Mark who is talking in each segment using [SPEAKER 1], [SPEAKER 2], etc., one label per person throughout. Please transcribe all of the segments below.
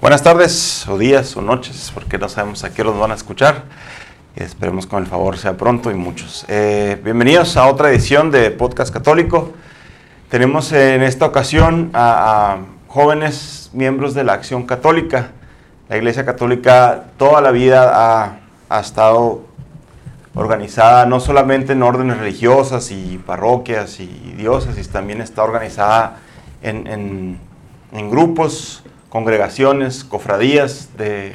[SPEAKER 1] Buenas tardes, o días, o noches, porque no sabemos a qué los van a escuchar. Esperemos con el favor sea pronto y muchos. Eh, bienvenidos a otra edición de Podcast Católico. Tenemos en esta ocasión a, jóvenes miembros de la Acción Católica. La Iglesia Católica toda la vida ha, ha estado organizada no solamente en órdenes religiosas y parroquias y diócesis, también está organizada en, en grupos, congregaciones, cofradías de,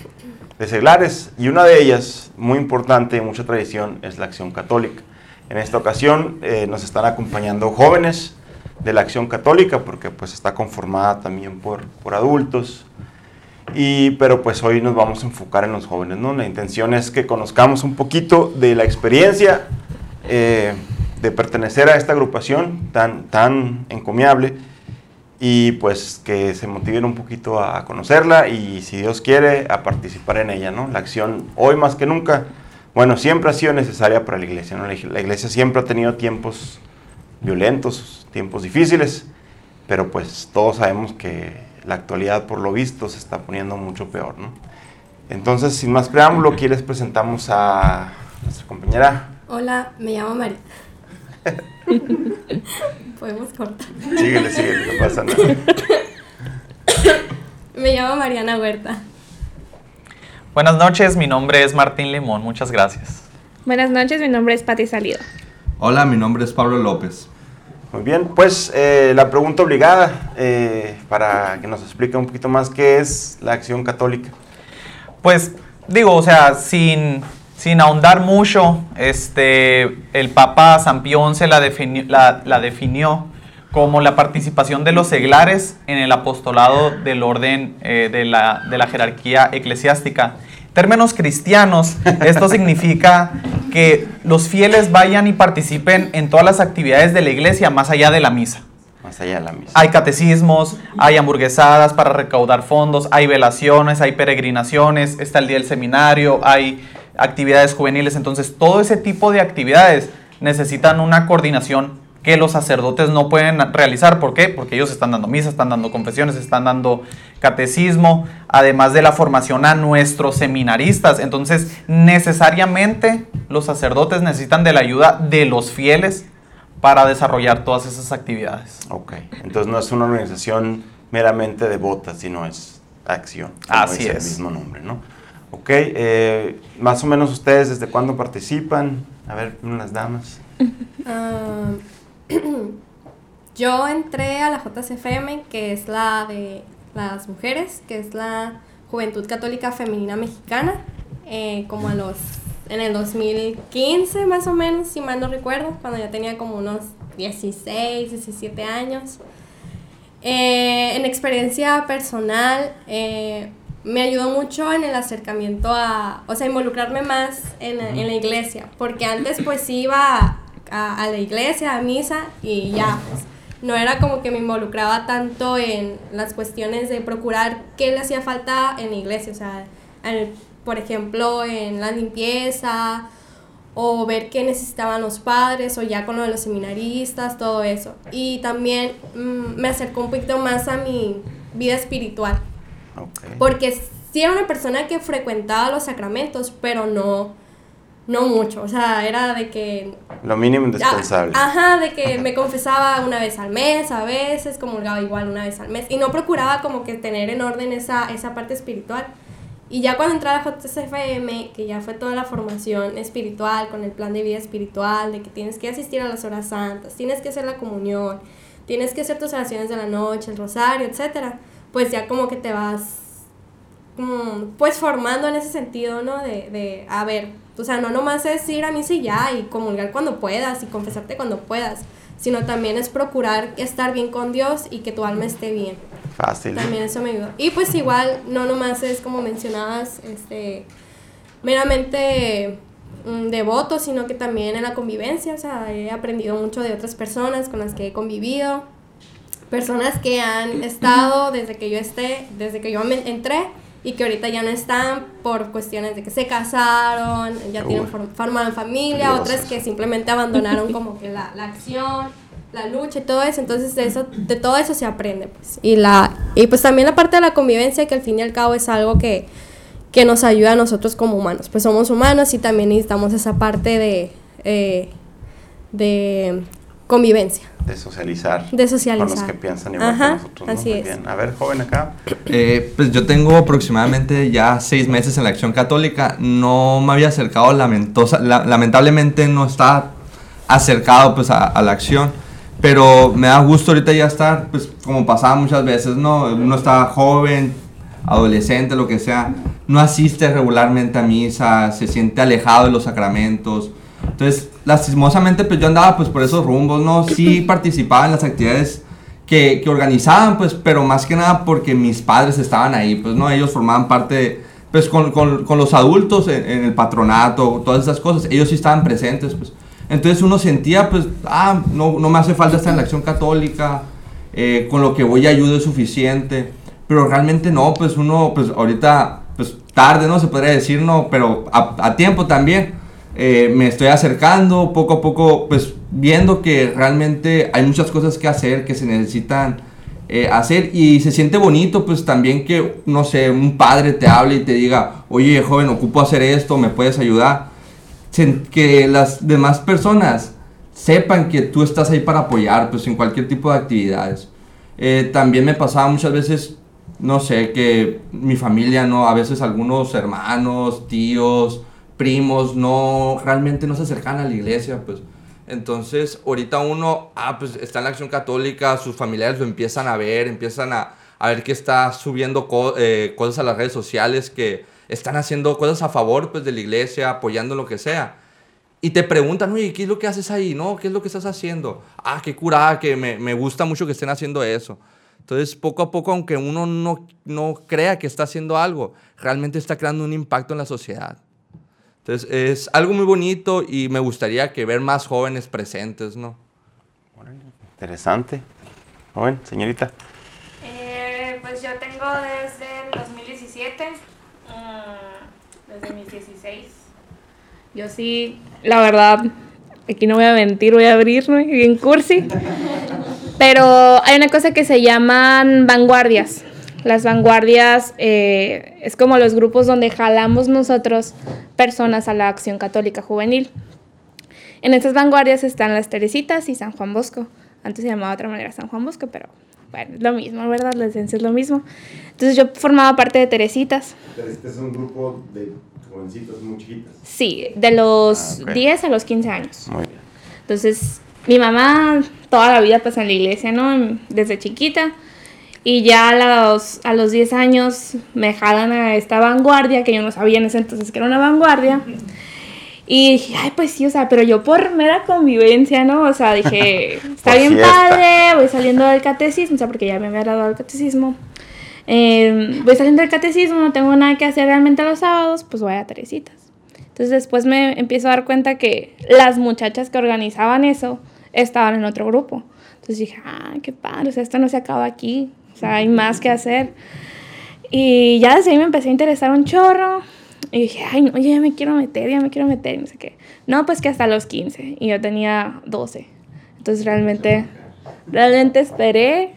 [SPEAKER 1] de, seglares y una de ellas, muy importante y mucha tradición, es la Acción Católica. En esta ocasión eh, nos están acompañando jóvenes de la Acción Católica porque pues está conformada también por, por adultos, y, pero pues hoy nos vamos a enfocar en los jóvenes, ¿no? La intención es que conozcamos un poquito de la experiencia eh, de pertenecer a esta agrupación tan, tan encomiable y pues que se motiven un poquito a conocerla y si Dios quiere a participar en ella, ¿no? La acción hoy más que nunca, bueno, siempre ha sido necesaria para la iglesia, ¿no? La iglesia siempre ha tenido tiempos violentos, tiempos difíciles, pero pues todos sabemos que la actualidad por lo visto se está poniendo mucho peor, ¿no? Entonces, sin más preámbulo, aquí les presentamos a nuestra compañera.
[SPEAKER 2] Hola, me llamo María. Podemos cortar.
[SPEAKER 1] Síguele, síguele, no pasa nada.
[SPEAKER 2] me llamo Mariana Huerta.
[SPEAKER 3] Buenas noches, mi nombre es Martín Limón, muchas gracias.
[SPEAKER 4] Buenas noches, mi nombre es Pati Salido.
[SPEAKER 5] Hola, mi nombre es Pablo López.
[SPEAKER 1] Muy bien, pues eh, la pregunta obligada eh, para que nos explique un poquito más qué es la acción católica.
[SPEAKER 3] Pues digo, o sea, sin, sin ahondar mucho, este, el Papa la, defini la, la definió como la participación de los seglares en el apostolado del orden eh, de, la, de la jerarquía eclesiástica términos cristianos, esto significa que los fieles vayan y participen en todas las actividades de la iglesia más allá de la misa.
[SPEAKER 1] Más allá de la misa.
[SPEAKER 3] Hay catecismos, hay hamburguesadas para recaudar fondos, hay velaciones, hay peregrinaciones, está el día del seminario, hay actividades juveniles. Entonces, todo ese tipo de actividades necesitan una coordinación que los sacerdotes no pueden realizar. ¿Por qué? Porque ellos están dando misa, están dando confesiones, están dando catecismo, además de la formación a nuestros seminaristas. Entonces, necesariamente los sacerdotes necesitan de la ayuda de los fieles para desarrollar todas esas actividades.
[SPEAKER 1] Ok, entonces no es una organización meramente devota, sino es acción.
[SPEAKER 3] Así es.
[SPEAKER 1] el mismo nombre, ¿no? Ok, eh, más o menos ustedes desde cuándo participan? A ver, unas damas.
[SPEAKER 2] Uh, yo entré a la JCFM, que es la de las mujeres, que es la Juventud Católica Femenina Mexicana, eh, como a los, en el 2015 más o menos, si mal no recuerdo, cuando ya tenía como unos 16, 17 años. Eh, en experiencia personal, eh, me ayudó mucho en el acercamiento a, o sea, involucrarme más en, en la iglesia, porque antes pues iba a, a, la iglesia, a misa y ya, pues no era como que me involucraba tanto en las cuestiones de procurar qué le hacía falta en la iglesia, o sea, por ejemplo, en la limpieza o ver qué necesitaban los padres o ya con lo de los seminaristas, todo eso. Y también mmm, me acercó un poquito más a mi vida espiritual.
[SPEAKER 1] Okay.
[SPEAKER 2] Porque sí era una persona que frecuentaba los sacramentos, pero no, no mucho. O sea, era de que.
[SPEAKER 1] Lo mínimo indispensable.
[SPEAKER 2] Ajá, de que me confesaba una vez al mes, a veces, comulgaba igual una vez al mes. Y no procuraba como que tener en orden esa, esa parte espiritual. Y ya cuando entré a JCFM, que ya fue toda la formación espiritual, con el plan de vida espiritual, de que tienes que asistir a las horas santas, tienes que hacer la comunión, tienes que hacer tus oraciones de la noche, el rosario, etcétera pues ya como que te vas pues formando en ese sentido, ¿no? De, de, a ver, o sea, no nomás es ir a misa y ya, y comulgar cuando puedas, y confesarte cuando puedas, sino también es procurar estar bien con Dios y que tu alma esté bien.
[SPEAKER 1] Fácil.
[SPEAKER 2] También eso me ayuda. Y pues igual, no nomás es como mencionabas, este, meramente um, devoto, sino que también en la convivencia, o sea, he aprendido mucho de otras personas con las que he convivido, personas que han estado desde que yo esté, desde que yo me entré y que ahorita ya no están por cuestiones de que se casaron, ya tienen form formaron familia,
[SPEAKER 1] Dios.
[SPEAKER 2] otras que simplemente abandonaron como que la, la acción la lucha y todo eso, entonces de, eso, de todo eso se aprende, pues. Y, la, y pues también la parte de la convivencia, que al fin y al cabo es algo que, que nos ayuda a nosotros como humanos, pues somos humanos y también necesitamos esa parte de, eh, de convivencia.
[SPEAKER 1] De socializar.
[SPEAKER 2] De socializar.
[SPEAKER 1] Con los que piensan igual
[SPEAKER 2] Ajá,
[SPEAKER 1] que nosotros. ¿no?
[SPEAKER 2] así
[SPEAKER 1] Muy
[SPEAKER 2] es.
[SPEAKER 1] bien. A ver, joven acá.
[SPEAKER 5] Eh, pues yo tengo aproximadamente ya seis meses en la Acción Católica. No me había acercado, lamentosa, la- lamentablemente no estaba acercado pues a, a la acción. Pero me da gusto ahorita ya estar, pues como pasaba muchas veces, ¿no? Uno está joven, adolescente, lo que sea, no asiste regularmente a misa, se siente alejado de los sacramentos. Entonces, lastimosamente, pues yo andaba pues por esos rumbos, ¿no? Sí participaba en las actividades que, que organizaban, pues, pero más que nada porque mis padres estaban ahí, pues, ¿no? Ellos formaban parte, pues, con, con, con los adultos en, en el patronato, todas esas cosas, ellos sí estaban presentes, pues. Entonces uno sentía, pues, ah, no, no me hace falta estar en la acción católica, eh, con lo que voy a ayuda es suficiente, pero realmente no, pues uno, pues, ahorita, pues, tarde, ¿no? Se podría decir, ¿no? Pero a, a tiempo también. Eh, me estoy acercando poco a poco, pues viendo que realmente hay muchas cosas que hacer, que se necesitan eh, hacer y se siente bonito, pues también que, no sé, un padre te hable y te diga, oye joven, ocupo hacer esto, me puedes ayudar. Que las demás personas sepan que tú estás ahí para apoyar, pues en cualquier tipo de actividades. Eh, también me pasaba muchas veces, no sé, que mi familia, ¿no? A veces algunos hermanos, tíos, primos, no, realmente no se acercan a la iglesia, pues. Entonces, ahorita uno, ah, pues está en la acción católica, sus familiares lo empiezan a ver, empiezan a, a ver que está subiendo co- eh, cosas a las redes sociales, que están haciendo cosas a favor, pues, de la iglesia, apoyando lo que sea. Y te preguntan, oye, ¿qué es lo que haces ahí? ¿No? ¿Qué es lo que estás haciendo? Ah, qué curada, que me, me gusta mucho que estén haciendo eso. Entonces, poco a poco, aunque uno no, no crea que está haciendo algo, realmente está creando un impacto en la sociedad. Entonces, es algo muy bonito y me gustaría que ver más jóvenes presentes, ¿no?
[SPEAKER 1] Interesante. Joven, señorita.
[SPEAKER 4] Eh, pues yo tengo desde el 2017, mm, desde mis 16. Yo sí, la verdad, aquí no voy a mentir, voy a abrirme bien cursi. Pero hay una cosa que se llaman vanguardias. Las vanguardias eh, es como los grupos donde jalamos nosotros personas a la acción católica juvenil. En estas vanguardias están las Teresitas y San Juan Bosco. Antes se llamaba de otra manera San Juan Bosco, pero bueno, es lo mismo, ¿verdad? La esencia es lo mismo. Entonces yo formaba parte de Teresitas.
[SPEAKER 1] Este es un grupo de jovencitos muy chiquitas.
[SPEAKER 4] Sí, de los
[SPEAKER 1] Ah, ok.
[SPEAKER 4] 10 a los 15 años.
[SPEAKER 1] Muy bien.
[SPEAKER 4] Entonces, mi mamá toda la vida pues en la iglesia, ¿no? Desde chiquita. Y ya a los, a los 10 años me jalan a esta vanguardia, que yo no sabía en ese entonces que era una vanguardia. Y dije, ay, pues sí, o sea, pero yo por mera convivencia, ¿no? O sea, dije, está bien
[SPEAKER 1] fiesta.
[SPEAKER 4] padre, voy saliendo del catecismo, o sea, porque ya me había graduado del catecismo. Eh, voy saliendo del catecismo, no tengo nada que hacer realmente los sábados, pues voy a Teresitas. Entonces después me empiezo a dar cuenta que las muchachas que organizaban eso estaban en otro grupo. Entonces dije, ah, qué padre, o sea, esto no se acaba aquí, o sea, hay más que hacer. Y ya desde ahí me empecé a interesar un chorro. Y dije, ay, no, ya me quiero meter, ya me quiero meter, no sé qué. No, pues que hasta los 15, y yo tenía 12. Entonces realmente, realmente esperé.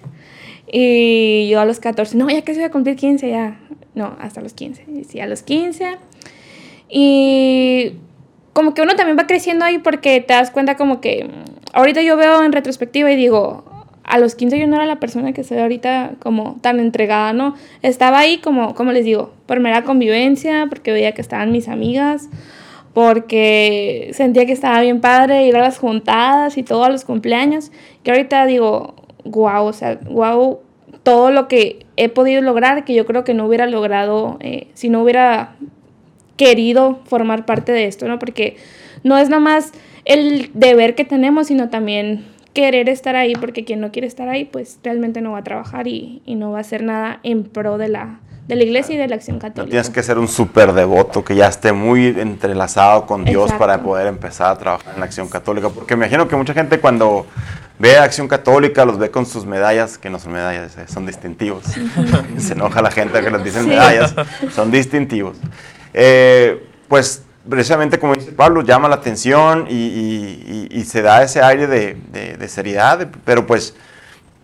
[SPEAKER 4] Y yo a los 14, no, ya que se voy a cumplir 15, ya. No, hasta los 15. Y sí, a los 15. Y como que uno también va creciendo ahí porque te das cuenta como que mm, ahorita yo veo en retrospectiva y digo, a los 15 yo no era la persona que soy ahorita como tan entregada, ¿no? Estaba ahí como, como les digo, por mera convivencia, porque veía que estaban mis amigas, porque sentía que estaba bien padre ir a las juntadas y todo a los cumpleaños. Y ahorita digo, wow, o sea, wow, todo lo que he podido lograr, que yo creo que no hubiera logrado eh, si no hubiera querido formar parte de esto, ¿no? Porque no es nomás el deber que tenemos, sino también querer estar ahí, porque quien no quiere estar ahí, pues realmente no va a trabajar y, y no va a hacer nada en pro de la, de la iglesia y de la acción
[SPEAKER 1] No
[SPEAKER 4] católica.
[SPEAKER 1] tienes que ser un súper devoto que ya esté muy entrelazado con Dios
[SPEAKER 4] Exacto.
[SPEAKER 1] para poder empezar a trabajar en la acción católica. Porque me imagino que mucha gente cuando ve acción católica los ve con sus medallas, que no son medallas, eh, son distintivos. Se enoja la gente que les dicen medallas, son distintivos. Eh, pues precisamente como dice Pablo, llama la atención y, y- y- y se da ese aire de, de- de seriedad, de- pero pues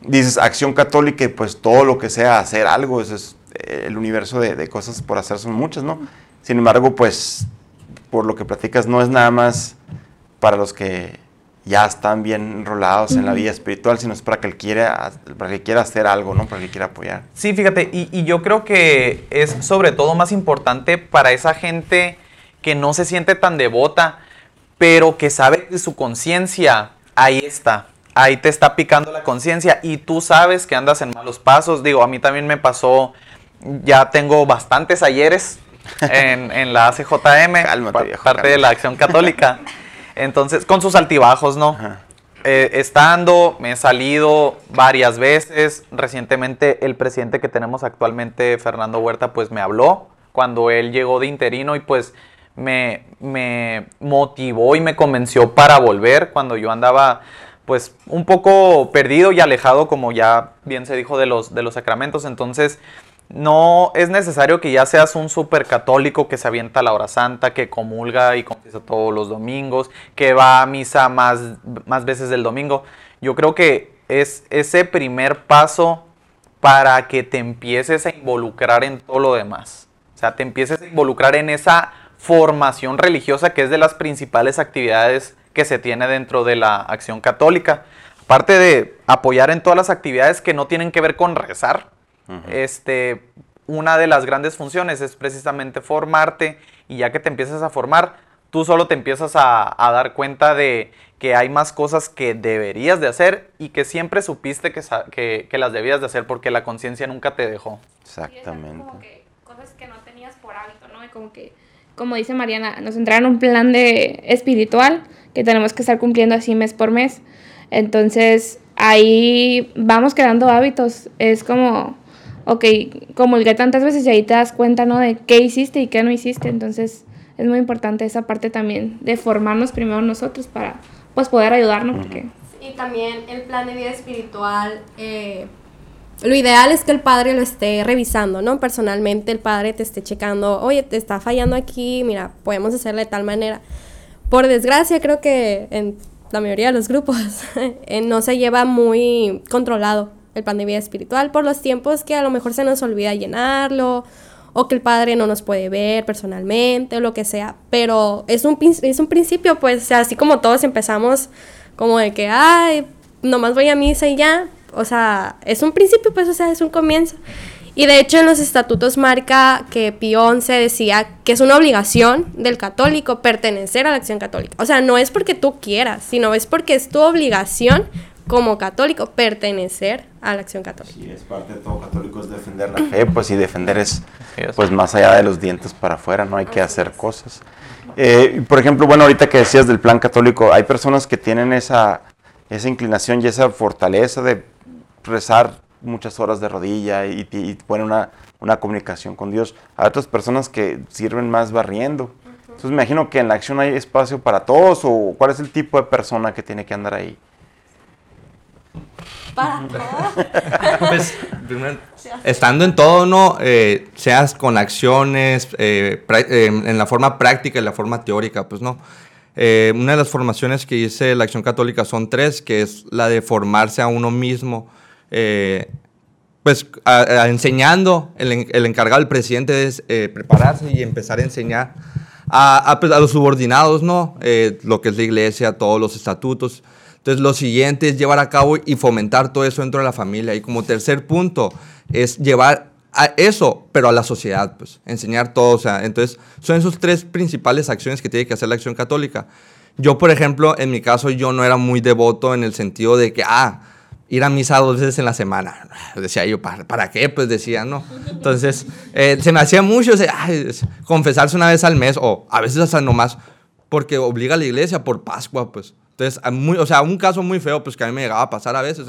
[SPEAKER 1] dices acción católica y pues todo lo que sea hacer algo, eso es eh, el universo de, cosas por hacer son muchas, ¿no? Sin embargo, pues por lo que platicas no es nada más para los que ya están bien enrolados en la vida espiritual, sino es para que él quiera, para que quiera hacer algo, ¿no? Para que quiera apoyar.
[SPEAKER 3] Sí, fíjate, y, y yo creo que es sobre todo más importante para esa gente que no se siente tan devota, pero que sabe que su conciencia ahí está, ahí te está picando la conciencia y tú sabes que andas en malos pasos. Digo, a mí también me pasó, ya tengo bastantes ayeres en, en la ACJM,
[SPEAKER 1] Cálmate,
[SPEAKER 3] pa-
[SPEAKER 1] viejo,
[SPEAKER 3] parte de la acción católica. Entonces, con sus altibajos, ¿no? Eh, estando, me he salido varias veces. Recientemente el presidente que tenemos actualmente, Fernando Huerta, pues me habló cuando él llegó de interino y pues me, motivó y me convenció para volver cuando yo andaba pues un poco perdido y alejado, como ya bien se dijo, de los, de los sacramentos. Entonces, no es necesario que ya seas un super católico que se avienta a la hora santa, que comulga y confiesa todos los domingos, que va a misa más, más veces del domingo. Yo creo que es ese primer paso para que te empieces a involucrar en todo lo demás. O sea, te empieces a involucrar en esa formación religiosa que es de las principales actividades que se tiene dentro de la acción católica. Aparte de apoyar en todas las actividades que no tienen que ver con rezar, este, una de las grandes funciones es precisamente formarte y ya que te empiezas a formar, tú solo te empiezas a, a dar cuenta de que hay más cosas que deberías de hacer y que siempre supiste que, que- que las debías de hacer porque la conciencia nunca te dejó.
[SPEAKER 1] Exactamente.
[SPEAKER 4] Como que cosas que no tenías por hábito, ¿no? Y como que, como dice Mariana, nos entraron un plan de espiritual que tenemos que estar cumpliendo así mes por mes. Entonces, ahí vamos creando hábitos. Es como, ok, comulgué tantas veces y ahí te das cuenta, ¿no? De qué hiciste y qué no hiciste. Entonces, es muy importante esa parte también de formarnos primero nosotros para, pues, poder ayudarnos. Porque
[SPEAKER 2] Y también el plan de vida espiritual, eh, lo ideal es que el padre lo esté revisando, ¿no? Personalmente el padre te esté checando, oye, te está fallando aquí, mira, podemos hacerlo de tal manera. Por desgracia, creo que en la mayoría de los grupos eh, no se lleva muy controlado el plan de vida espiritual por los tiempos que a lo mejor se nos olvida llenarlo o que el padre no nos puede ver personalmente o lo que sea. Pero es un, es un principio, pues, así como todos empezamos como de que, ay, nomás voy a misa y ya. O sea, es un principio, pues, o sea, es un comienzo. Y de hecho en los estatutos marca que Pío XI decía que es una obligación del católico pertenecer a la acción católica. O sea, no es porque tú quieras, sino es porque es tu obligación como católico pertenecer a la acción católica.
[SPEAKER 1] Sí, es parte de todo católico, es defender la fe, pues y defender es, pues más allá de los dientes para afuera, no hay que hacer cosas. Eh, por ejemplo, bueno, ahorita que decías del plan católico, hay personas que tienen esa, esa inclinación y esa fortaleza de rezar muchas horas de rodilla y, y, y poner una, una comunicación con Dios. Hay otras personas que sirven más barriendo. Entonces me imagino que en la acción hay espacio para todos o cuál es el tipo de persona que tiene que andar ahí.
[SPEAKER 2] Para todo.
[SPEAKER 5] Pues, primero, estando en todo, ¿no? Eh, seas con acciones, eh, eh, en la forma práctica y la forma teórica, pues no. Eh, una de las formaciones que hice la Acción Católica son tres, que es la de formarse a uno mismo, eh, pues enseñando, el, el encargado, el presidente es eh, prepararse y empezar a enseñar a, a, pues, los subordinados, ¿no? Eh, lo que es la iglesia, todos los estatutos. Entonces, lo siguiente es llevar a cabo y fomentar todo eso dentro de la familia. Y como tercer punto es llevar a eso, pero a la sociedad, pues, enseñar todo. O sea, entonces, son esos tres principales acciones que tiene que hacer la acción católica. Yo, por ejemplo, en mi caso, yo no era muy devoto en el sentido de que, ah, ir a misa dos veces en la semana. Decía yo, ¿para, para qué? Pues decía, ¿no? Entonces, eh, se me hacía mucho ay, es- confesarse una vez al mes o a veces hasta nomás porque obliga a la iglesia por Pascua, pues. Entonces, muy, o sea, un caso muy feo, pues que a mí me llegaba a pasar a veces.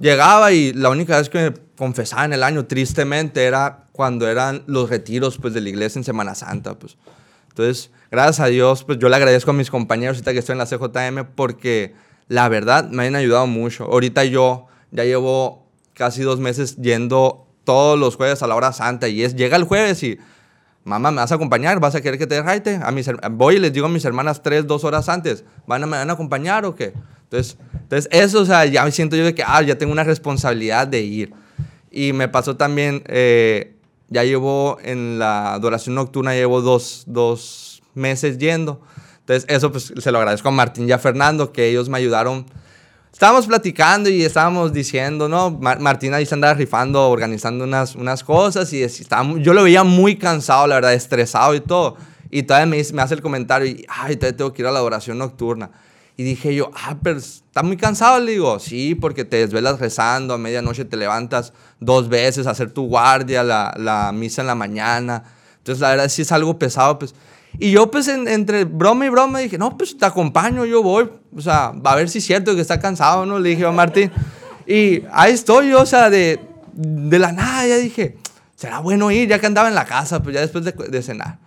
[SPEAKER 5] llegaba y la única vez que me confesaba en el año, tristemente, era cuando eran los retiros, pues, de la iglesia en Semana Santa, pues. Entonces, gracias a Dios, pues yo le agradezco a mis compañeros ahorita que estoy en la CJM porque la verdad me han ayudado mucho. Ahorita yo ya llevo casi dos meses yendo todos los jueves a la hora santa y es, llega el jueves y mamá, ¿me vas a acompañar? ¿Vas a querer que te deje? A mis, voy y les digo a mis hermanas tres, dos horas antes, ¿van a, ¿me van a acompañar o qué? Entonces, entonces eso, o sea, ya me siento yo de que, ah, ya tengo una responsabilidad de ir. Y me pasó también, eh, ya llevo en la adoración nocturna, llevo dos, dos meses yendo. Entonces, eso pues se lo agradezco a Martín y a Fernando, que ellos me ayudaron. Estábamos platicando y estábamos diciendo, ¿no? Mar- Martín ahí se andaba rifando, organizando unas, unas cosas y es- estaba yo lo veía muy cansado, la verdad, estresado y todo. Y todavía me, hace el comentario y, ay, todavía tengo que ir a la adoración nocturna. Y dije yo, ah, pero está muy cansado, le digo, sí, porque te desvelas rezando, a medianoche te levantas dos veces a hacer tu guardia, la, la misa en la mañana. Entonces, la verdad, sí es algo pesado, pues. Y yo, pues, en- entre broma y broma, dije, no, pues, te acompaño, yo voy. O sea, a ver si es cierto que está cansado, ¿no? Le dije a Martín. Y ahí estoy yo, o sea, de, de la nada, ya dije, será bueno ir, ya que andaba en la casa, pues, ya después de, de cenar.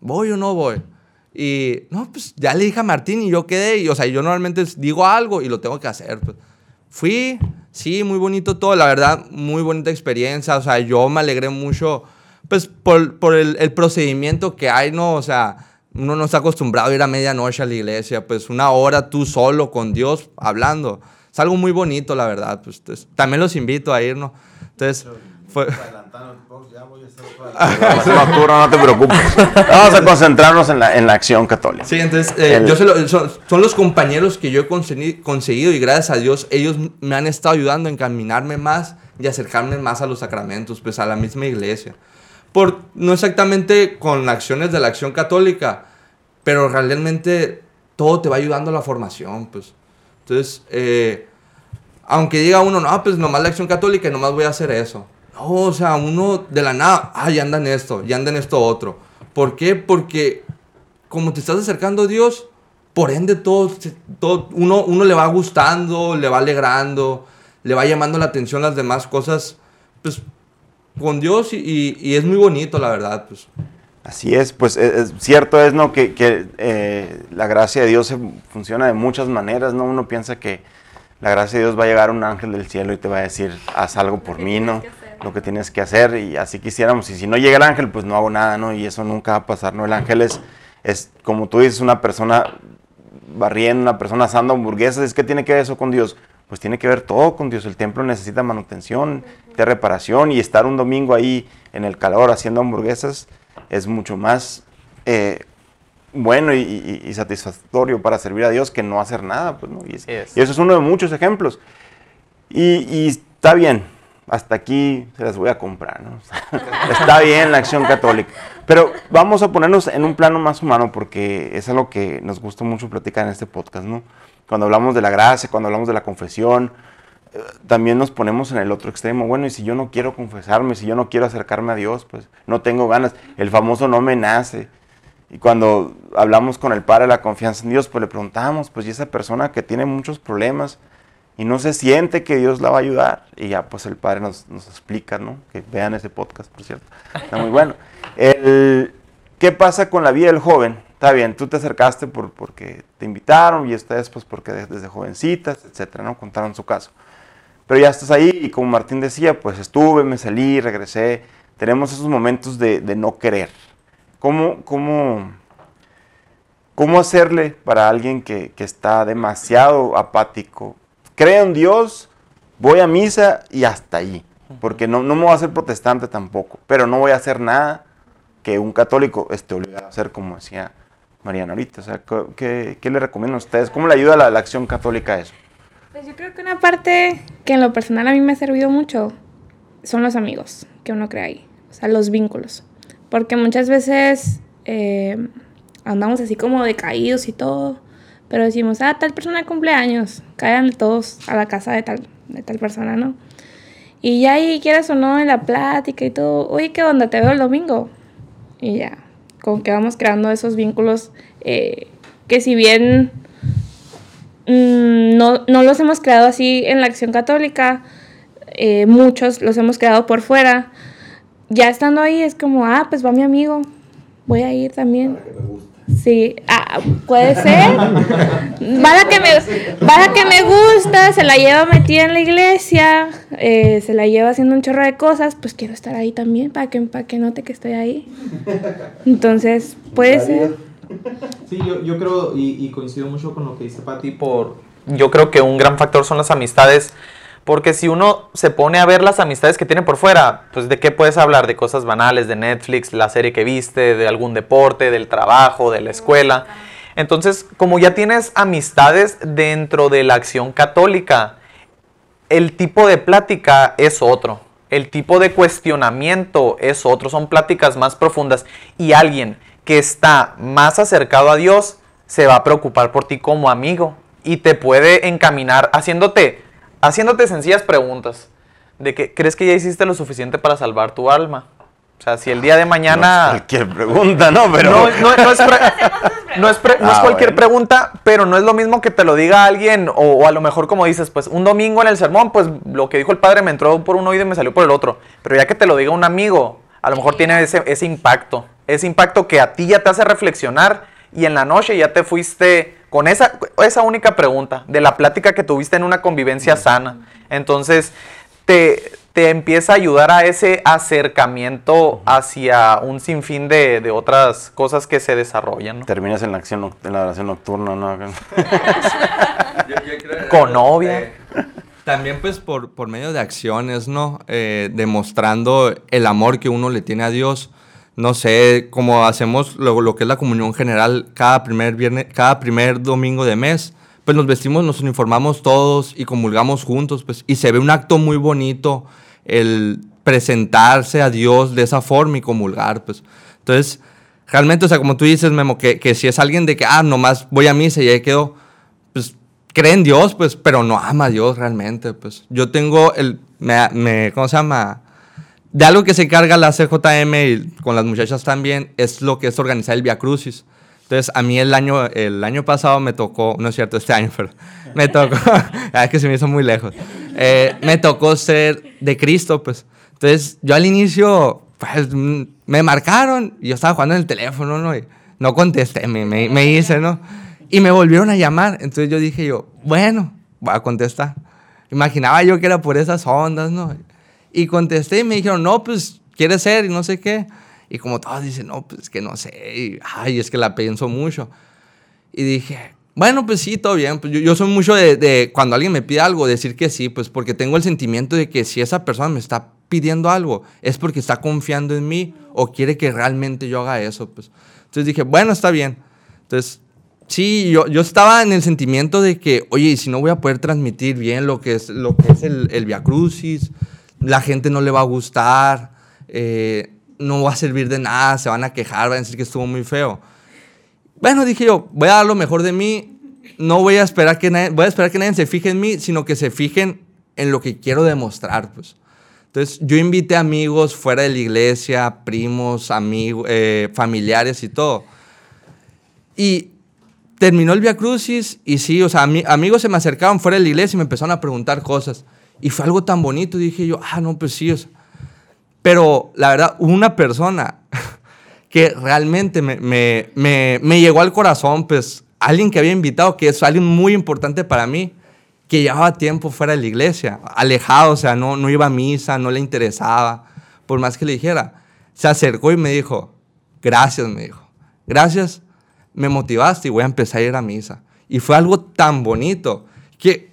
[SPEAKER 5] ¿Voy o no voy? Y, no, pues, ya le dije a Martín y yo quedé, y, o sea, yo normalmente digo algo y lo tengo que hacer, pues. Fui, sí, muy bonito todo, la verdad, muy bonita experiencia, o sea, yo me alegré mucho, pues, por, por el, el procedimiento que hay, ¿no? O sea, uno no está acostumbrado a ir a medianoche a la iglesia, pues, una hora tú solo con Dios hablando. Es algo muy bonito, la verdad, pues, entonces, también los invito a ir, ¿no? Entonces, fue...
[SPEAKER 1] nocturno, no te preocupes. Vamos a concentrarnos en la, en la acción católica.
[SPEAKER 5] Sí, entonces, eh,
[SPEAKER 1] El-
[SPEAKER 5] yo se lo- son, son los compañeros que yo he consegui- conseguido y gracias a Dios ellos me han estado ayudando a encaminarme más y acercarme más a los sacramentos, pues a la misma iglesia. No exactamente con acciones de la acción católica, pero realmente todo te va ayudando a la formación, pues. Entonces, eh, aunque diga uno, no, pues nomás la acción católica y nomás voy a hacer eso. No, o sea, uno de la nada, ah, ya anda en esto, ya anda en esto otro. ¿Por qué? Porque como te estás acercando a Dios, por ende todo, todo uno, uno le va gustando, le va alegrando, le va llamando la atención las demás cosas, pues con Dios y, y- y es muy bonito, la verdad, pues.
[SPEAKER 1] Así es, pues es, es cierto es no que, que, eh, la gracia de Dios se funciona de muchas maneras, no uno piensa que la gracia de Dios va a llegar un ángel del cielo y te va a decir haz algo por mí, no, lo que tienes que hacer y así quisiéramos. Y si no llega el ángel pues no hago nada, no y eso nunca va a pasar, no el ángel es, es como tú dices una persona barriendo, una persona asando hamburguesas, es que tiene que ver eso con Dios, pues tiene que ver todo con Dios, el templo necesita manutención, de reparación y estar un domingo ahí en el calor haciendo hamburguesas es mucho más eh, bueno y, y- y satisfactorio para servir a Dios que no hacer nada. Pues, ¿no? y, es- eso es uno de muchos ejemplos. Y, está bien, hasta aquí se las voy a comprar. está bien la acción católica. Pero vamos a ponernos en un plano más humano porque es algo que nos gusta mucho platicar en este podcast. ¿no? Cuando hablamos de la gracia, cuando hablamos de la confesión, también nos ponemos en el otro extremo. Bueno, y si yo no quiero confesarme, si yo no quiero acercarme a Dios, pues no tengo ganas. El famoso no me nace. Y cuando hablamos con el Padre de la confianza en Dios, pues le preguntamos, pues y esa persona que tiene muchos problemas y no se siente que Dios la va a ayudar. Y ya pues el Padre nos, nos explica, ¿no? Que vean ese podcast, por cierto. Está muy bueno. El, ¿Qué pasa con la vida del joven? Está bien, tú te acercaste por, porque te invitaron y ustedes pues porque de- desde jovencitas, etcétera, ¿no? Contaron su caso. Pero ya estás ahí y como Martín decía, pues estuve, me salí, regresé. Tenemos esos momentos de, no querer. ¿Cómo, cómo, ¿Cómo hacerle para alguien que, está demasiado apático? Creo en Dios, voy a misa y hasta ahí. Porque no, no me voy a hacer protestante tampoco. Pero no voy a hacer nada que un católico esté obligado a hacer, como decía Mariana ahorita. O sea, ¿qué- ¿qué, qué le recomiendan a ustedes? ¿Cómo le ayuda la, la acción católica a eso?
[SPEAKER 4] Pues yo creo que una parte que en lo personal a mí me ha servido mucho son los amigos que uno crea ahí, o sea, los vínculos. Porque muchas veces eh, andamos así como decaídos y todo, pero decimos, ah, tal persona cumple años, caigan todos a la casa de tal, de tal persona, ¿no? Y ya ahí, quieras o no, en la plática y todo, oye, ¿qué onda? Te veo el domingo. Y ya, como que vamos creando esos vínculos eh, que si bien mm, no, no los hemos creado así en la acción católica, eh, muchos los hemos creado por fuera. Ya estando ahí es como, ah, pues va mi amigo, voy a ir también. Sí, ah, puede ser. Vaya que me, que me gusta, se la lleva metida en la iglesia, eh, se la lleva haciendo un chorro de cosas, pues quiero estar ahí también para que, para que note que estoy ahí. Entonces, puede ser.
[SPEAKER 3] Sí, yo, yo creo, y, coincido mucho con lo que dice Pati, por... Yo creo que un gran factor son las amistades, porque si uno se pone a ver las amistades que tiene por fuera, pues de qué puedes hablar, de cosas banales, de Netflix, la serie que viste, de algún deporte, del trabajo, de la escuela. Entonces, como ya tienes amistades dentro de la acción católica, el tipo de plática es otro. El tipo de cuestionamiento es otro. Son pláticas más profundas. Y alguien que está más acercado a Dios se va a preocupar por ti como amigo y te puede encaminar haciéndote, haciéndote sencillas preguntas de que crees que ya hiciste lo suficiente para salvar tu alma. O sea, si el día de
[SPEAKER 1] No
[SPEAKER 3] mañana...
[SPEAKER 1] es cualquier pregunta, ¿no? Pero...
[SPEAKER 3] No, no- no es, pre- no es pre- no es
[SPEAKER 1] Ah,
[SPEAKER 3] cualquier
[SPEAKER 1] bueno.
[SPEAKER 3] pregunta, pero no es lo mismo que te lo diga alguien, o, o a lo mejor como dices, pues un domingo en el sermón, pues lo que dijo el padre me entró por un oído y me salió por el otro. Pero ya que te lo diga un amigo, a lo mejor tiene ese, ese impacto, ese impacto que a ti ya te hace reflexionar y en la noche ya te fuiste con esa, esa única pregunta de la plática que tuviste en una convivencia sana. Entonces, te, te empieza a ayudar a ese acercamiento hacia un sinfín de, de otras cosas que se desarrollan, ¿no?
[SPEAKER 1] Terminas en la acción en la oración nocturna, ¿no?
[SPEAKER 3] Con novia.
[SPEAKER 5] Eh, también pues por, por medio de acciones, ¿no? Eh, demostrando el amor que uno le tiene a Dios. No sé, como hacemos lo, lo que es la comunión general cada primer, viernes, cada primer domingo de mes, pues nos vestimos, nos uniformamos todos y comulgamos juntos, pues, y se ve un acto muy bonito el presentarse a Dios de esa forma y comulgar, pues. Entonces, realmente, o sea, como tú dices, Memo, que, que si es alguien de que, ah, nomás voy a misa y ahí quedo, pues cree en Dios, pues, pero no ama a Dios realmente, pues. Yo tengo el, me, me- ¿cómo se llama? De algo que se encarga la CJM y con las muchachas también, es lo que es organizar el Via Crucis. Entonces, a mí el año, el año pasado me tocó, no es cierto, este año, pero me tocó, ah, es que se me hizo muy lejos, Eh, me tocó ser de Cristo, pues. Entonces, yo al inicio, pues, me marcaron, y yo estaba jugando en el teléfono, ¿no? Y no contesté, me, me, me hice, ¿no? Y me volvieron a llamar, entonces yo dije yo, bueno, voy a contestar. Imaginaba yo que era por esas ondas, ¿no? Y contesté y me dijeron, no, pues, ¿quieres ser? Y no sé qué. Y como todos dicen, no, pues, que no sé. Y, ay, es que la pienso mucho. Y dije, bueno, pues sí, todo bien. Pues yo, yo soy mucho de, de cuando alguien me pide algo, decir que sí, pues porque tengo el sentimiento de que si esa persona me está pidiendo algo, es porque está confiando en mí o quiere que realmente yo haga eso, pues. Entonces dije, bueno, está bien. Entonces, sí, yo, yo estaba en el sentimiento de que, oye, y si no voy a poder transmitir bien lo que es, lo que es el, el Via Crucis, la gente no le va a gustar, eh, no va a servir de nada, se van a quejar, van a decir que estuvo muy feo. Bueno, dije yo, voy a dar lo mejor de mí, no voy a esperar que nadie, voy a esperar que nadie se fije en mí, sino que se fijen en lo que quiero demostrar, pues. Entonces, yo invité amigos fuera de la iglesia, primos, amigos, eh, familiares y todo. Y terminó el Via Crucis y sí, o sea, ami- amigos se me acercaban fuera de la iglesia y me empezaron a preguntar cosas. Y fue algo tan bonito, dije yo, ah, no, pues sí, o sea. Pero la verdad, una persona que realmente me, me, me, me llegó al corazón, pues alguien que había invitado, que es alguien muy importante para mí, que llevaba tiempo fuera de la iglesia, alejado, o sea, no, no iba a misa, no le interesaba, por más que le dijera. Se acercó y me dijo, gracias, me dijo, gracias, me motivaste y voy a empezar a ir a misa. Y fue algo tan bonito que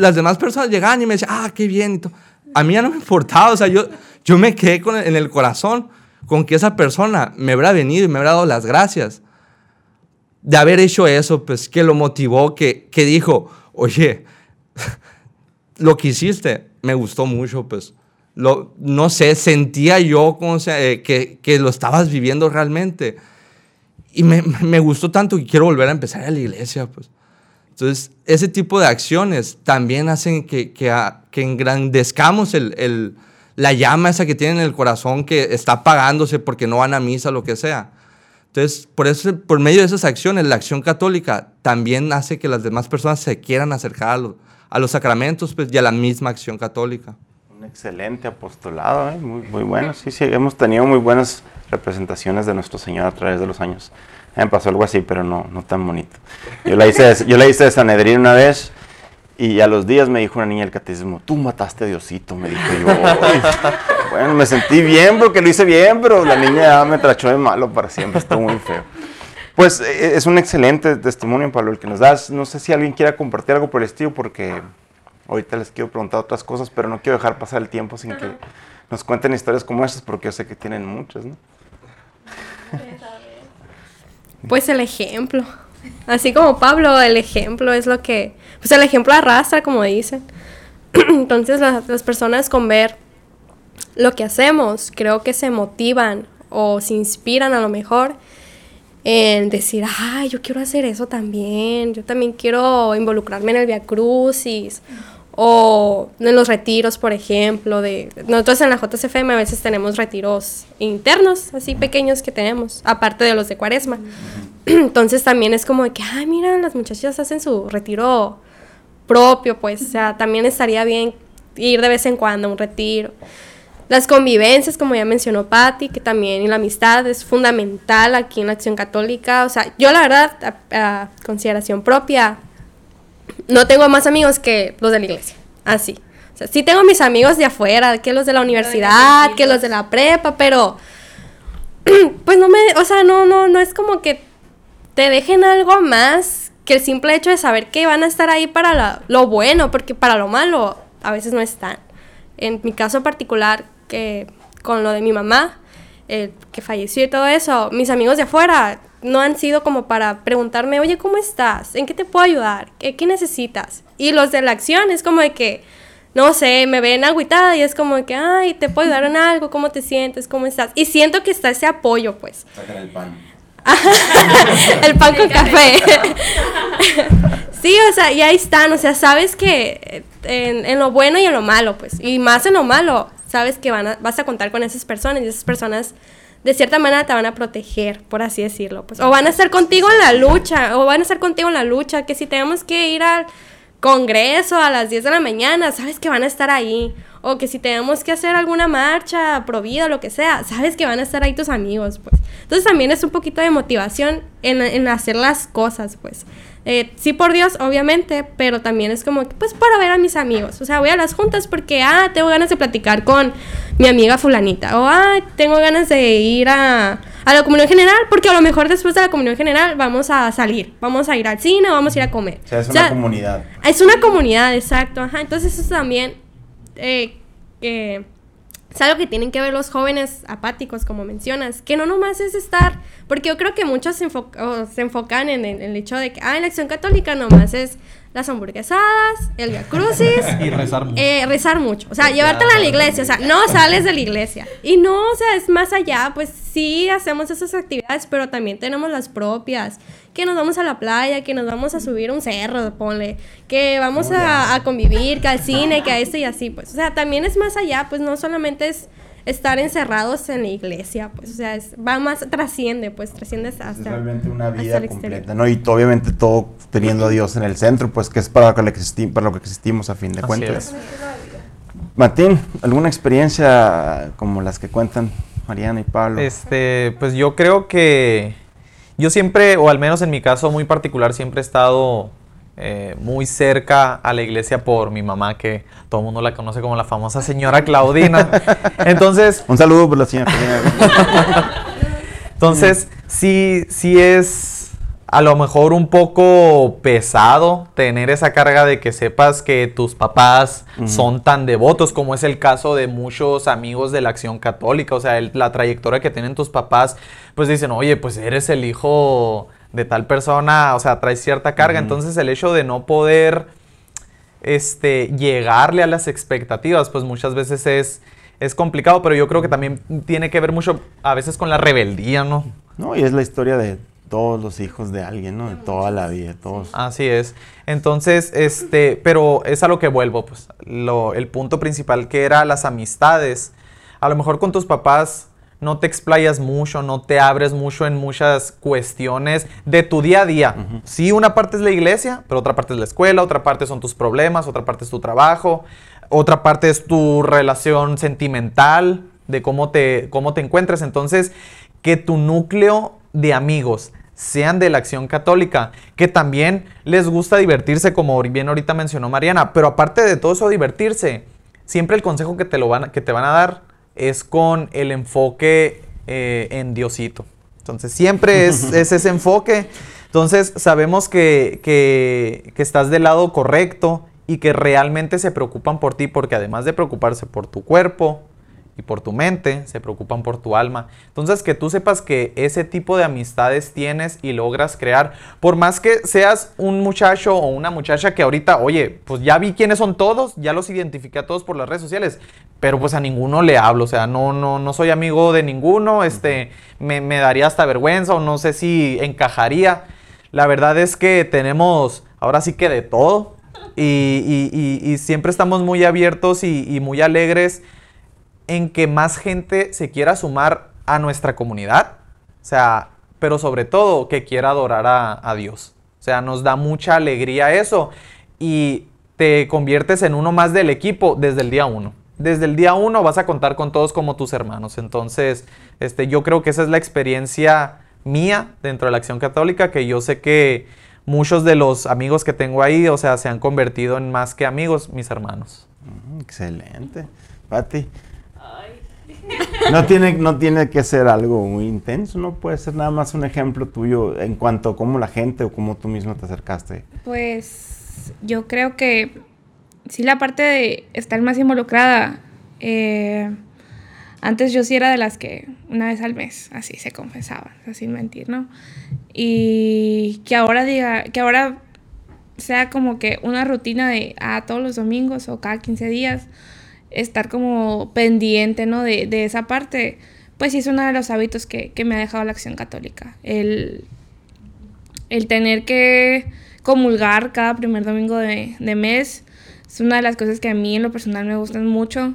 [SPEAKER 5] las demás personas llegaban y me decían, ah, qué bien. y todo. A mí ya no me importaba, o sea, yo, yo me quedé con, en el corazón con que esa persona me habrá venido y me habrá dado las gracias de haber hecho eso, pues que lo motivó, que, que dijo, oye, lo que hiciste me gustó mucho, pues. Lo, no sé, sentía yo como se- eh, que, que lo estabas viviendo realmente. Y me, me gustó tanto que quiero volver a empezar a la iglesia, pues. Entonces, ese tipo de acciones también hacen que, que, a- engrandezcamos la llama esa que tienen en el corazón que está apagándose porque no van a misa, lo que sea. Entonces, por, eso, por medio de esas acciones, la acción católica también hace que las demás personas se quieran acercar a, los- a los sacramentos pues, y a la misma acción católica.
[SPEAKER 1] Un excelente apostolado, ¿eh? muy, muy bueno. Sí, sí, hemos tenido muy buenas representaciones de nuestro Señor a través de los años. Me pasó algo así, pero no, no tan bonito. Yo la hice, de- yo la hice de Sanedrín una vez y a los días me dijo una niña del catecismo, tú mataste a Diosito, me dijo yo. Bueno, me sentí bien porque lo hice bien, pero la niña ya me trachó de malo para siempre, estuvo muy feo. Pues eh, es un excelente testimonio, Pablo, el que nos das. No sé si alguien quiera compartir algo por el estilo, porque ahorita les quiero preguntar otras cosas, pero no quiero dejar pasar el tiempo sin que nos cuenten historias como estas, porque yo sé que tienen muchas, ¿no?
[SPEAKER 2] Pues el ejemplo. Así como Pablo, el ejemplo es lo que... Pues el ejemplo arrastra, como dicen. Entonces las, las personas con ver lo que hacemos, creo que se motivan o se inspiran a lo mejor en decir, ay, yo quiero hacer eso también, yo también quiero involucrarme en el Via Crucis, o en los retiros, por ejemplo, de nosotros en la JCFM a veces tenemos retiros internos, así pequeños que tenemos, aparte de los de Cuaresma. Entonces también es como de que, ay, mira, las muchachas hacen su retiro propio, pues, o sea, también estaría bien ir de vez en cuando a un retiro. Las convivencias, como ya mencionó Patti, que también y la amistad es fundamental aquí en la Acción Católica. O sea, yo la verdad, a, a consideración propia, no tengo más amigos que los de la iglesia. Así. O sea, sí tengo mis amigos de afuera, que los de la universidad, que los de la prepa, pero pues no me, o sea, no, no, no es como que te dejen algo más que el simple hecho de saber que van a estar ahí para la- lo bueno, porque para lo malo a veces no están. En mi caso particular, que con lo de mi mamá, eh, que falleció y todo eso, mis amigos de afuera no han sido como para preguntarme, oye, ¿cómo estás? ¿En qué te puedo ayudar? ¿Qué, qué necesitas? Y los de la acción es como de que, no sé, me ven agüitada y es como de que, ay, ¿te puedo ayudar en algo? ¿Cómo te sientes? ¿Cómo estás? Y siento que está ese apoyo, pues.
[SPEAKER 1] Sacan el pan.
[SPEAKER 2] el pan con café. sí, o sea, y ahí están, o sea, sabes que en, en lo bueno y en lo malo, pues, y más en lo malo, sabes que van a- vas a contar con esas personas y esas personas de cierta manera te van a proteger, por así decirlo, pues, o van a estar contigo en la lucha, o van a estar contigo en la lucha, que si tenemos que ir al congreso a las 10 de la mañana, sabes que van a estar ahí, o que si tenemos que hacer alguna marcha, provida, lo que sea, sabes que van a estar ahí tus amigos, pues. Entonces también es un poquito de motivación en, en hacer las cosas, pues. Eh, sí por Dios, obviamente, pero también es como que, pues para ver a mis amigos. O sea, voy a las juntas porque, ah, tengo ganas de platicar con mi amiga fulanita. O, ah, tengo ganas de ir a, a la comunión general porque a lo mejor después de la comunión general vamos a salir. Vamos a ir al cine o vamos a ir a comer.
[SPEAKER 1] O sea, es
[SPEAKER 2] O
[SPEAKER 1] una comunidad.
[SPEAKER 2] es una comunidad, exacto. Ajá. Entonces eso también eh, eh, es algo que tienen que ver los jóvenes apáticos, como mencionas, que no nomás es estar, porque yo creo que muchos se, enfo- o se enfocan en, el- en el hecho de que, ah, en la acción católica nomás es las hamburguesadas, el Via Crucis,
[SPEAKER 3] Y rezar mucho.
[SPEAKER 2] eh, rezar mucho, o sea, llevártela a la iglesia, o sea, no sales de la iglesia. Y no, o sea, es más allá, pues sí hacemos esas actividades, pero también tenemos las propias, que nos vamos a la playa, que nos vamos a subir a un cerro, ponle, que vamos a, a convivir, que al cine, que a esto y así, pues, o sea, también es más allá, pues no solamente es estar encerrados en la iglesia, pues, o sea, es, va más, trasciende, pues, trasciende hasta...
[SPEAKER 1] Es realmente una vida completa, ¿no? Y obviamente todo teniendo a Dios en el centro, pues que es para lo que, existi- para lo que existimos a fin de
[SPEAKER 3] Así
[SPEAKER 1] cuentas.
[SPEAKER 3] es.
[SPEAKER 1] Martín, ¿alguna experiencia como las que cuentan Mariana y Pablo?
[SPEAKER 3] Este, pues yo creo que yo siempre, o al menos en mi caso muy particular, siempre he estado eh, muy cerca a la iglesia por mi mamá, que todo el mundo la conoce como la famosa señora Claudina. Entonces,
[SPEAKER 1] Un saludo por la señora.
[SPEAKER 3] Entonces, sí, sí es a lo mejor un poco pesado tener esa carga de que sepas que tus papás son tan devotos, como es el caso de muchos amigos de la acción católica. O sea, el- la trayectoria que tienen tus papás, pues dicen, oye, pues eres el hijo de tal persona, o sea, traes cierta carga. Entonces, el hecho de no poder este, llegarle a las expectativas, pues muchas veces es, es complicado, pero yo creo que también tiene que ver mucho a veces con la rebeldía, ¿no?
[SPEAKER 1] No, y es la historia de todos los hijos de alguien, ¿no? De toda la vida, todos.
[SPEAKER 3] Así es. Entonces, este, pero es a lo que vuelvo, pues, lo, el punto principal que era las amistades. A lo mejor con tus papás no te explayas mucho, no te abres mucho en muchas cuestiones de tu día a día.
[SPEAKER 1] Ujú.
[SPEAKER 3] Sí, una parte es la iglesia, pero otra parte es la escuela, otra parte son tus problemas, otra parte es tu trabajo, otra parte es tu relación sentimental, de cómo te, cómo te encuentras. Entonces, que tu núcleo de amigos sean de la acción católica, que también les gusta divertirse, como bien ahorita mencionó Mariana, pero aparte de todo eso, divertirse, siempre el consejo que te, lo van, que te van a dar es con el enfoque eh, en Diosito. Entonces, siempre es, es ese enfoque. Entonces, sabemos que, que, que estás del lado correcto y que realmente se preocupan por ti, porque además de preocuparse por tu cuerpo, y por tu mente, se preocupan por tu alma. Entonces, que tú sepas que ese tipo de amistades tienes y logras crear, por más que seas un muchacho o una muchacha que ahorita, oye, pues ya vi quiénes son todos, ya los identifiqué a todos por las redes sociales, pero pues a ninguno le hablo, o sea, no, no, no soy amigo de ninguno, este, me, me daría hasta vergüenza o no sé si encajaría. La verdad es que tenemos ahora sí que de todo y, y, y, y siempre estamos muy abiertos y muy alegres en que más gente se quiera sumar a nuestra comunidad. O sea, pero sobre todo que quiera adorar a, Dios. O sea, nos da mucha alegría eso. Y te conviertes en uno más del equipo desde el día uno. Desde el día uno vas a contar con todos como tus hermanos. Entonces, este, yo creo que esa es la experiencia mía dentro de la acción católica, que yo sé que muchos de los amigos que tengo ahí, o sea, se han convertido en más que amigos, mis hermanos.
[SPEAKER 1] Mm, excelente. Pati, no tiene, no tiene que ser algo muy intenso, no puede ser nada más un ejemplo tuyo en cuanto a cómo la gente o cómo tú mismo te acercaste.
[SPEAKER 4] Pues yo creo que sí la parte de estar más involucrada. Eh, antes yo sí era de las que una vez al mes, así se confesaba, sin mentir, ¿no? Y que ahora diga, que ahora sea como que una rutina de, ah, todos los domingos o cada 15 días estar como pendiente, ¿no? De, de, esa parte, pues sí es uno de los hábitos que, que me ha dejado la acción católica. El, el, tener que comulgar cada primer domingo de, de, mes es una de las cosas que a mí en lo personal me gustan mucho.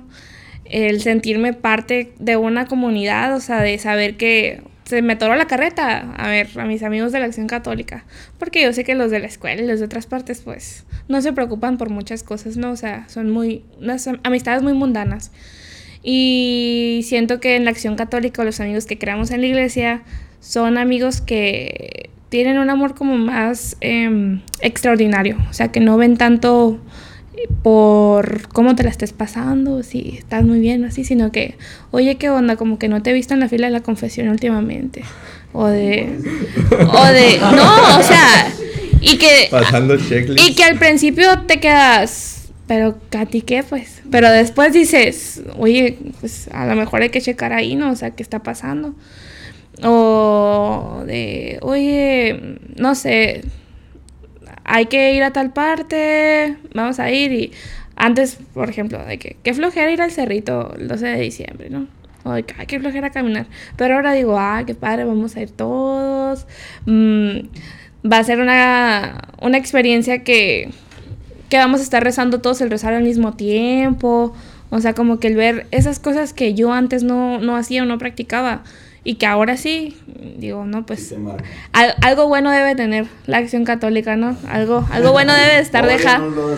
[SPEAKER 4] El sentirme parte de una comunidad, o sea, de saber que se me atoró la carreta a ver a mis amigos de la acción católica, porque yo sé que los de la escuela y los de otras partes pues no se preocupan por muchas cosas, ¿no? O sea, son muy unas amistades muy mundanas. Y siento que en la acción católica los amigos que creamos en la iglesia son amigos que tienen un amor como más eh, extraordinario, o sea, que no ven tanto por cómo te la estés pasando, si estás muy bien o así, sino que, oye, ¿qué onda? Como que no te he visto en la fila de la confesión últimamente. O de... O de... No, o sea... Y que...
[SPEAKER 5] Pasando
[SPEAKER 4] Y que al principio te quedas... Pero, Katy, ¿qué? Pues... Pero después dices, oye, pues a lo mejor hay que checar ahí, ¿no? O sea, ¿qué está pasando? O de, oye, no sé hay que ir a tal parte, vamos a ir y antes, por ejemplo, de que qué flojera ir al cerrito el 12 de diciembre, ¿no? Ay, qué flojera caminar. Pero ahora digo, ah, qué padre, vamos a ir todos. Mm, va a ser una, una experiencia que, que vamos a estar rezando todos el rosario al mismo tiempo. O sea, como que el ver esas cosas que yo antes no, no hacía o no practicaba y que ahora sí, digo, no, pues algo bueno debe tener la acción católica, ¿no? Algo, algo bueno debe de estar dejando.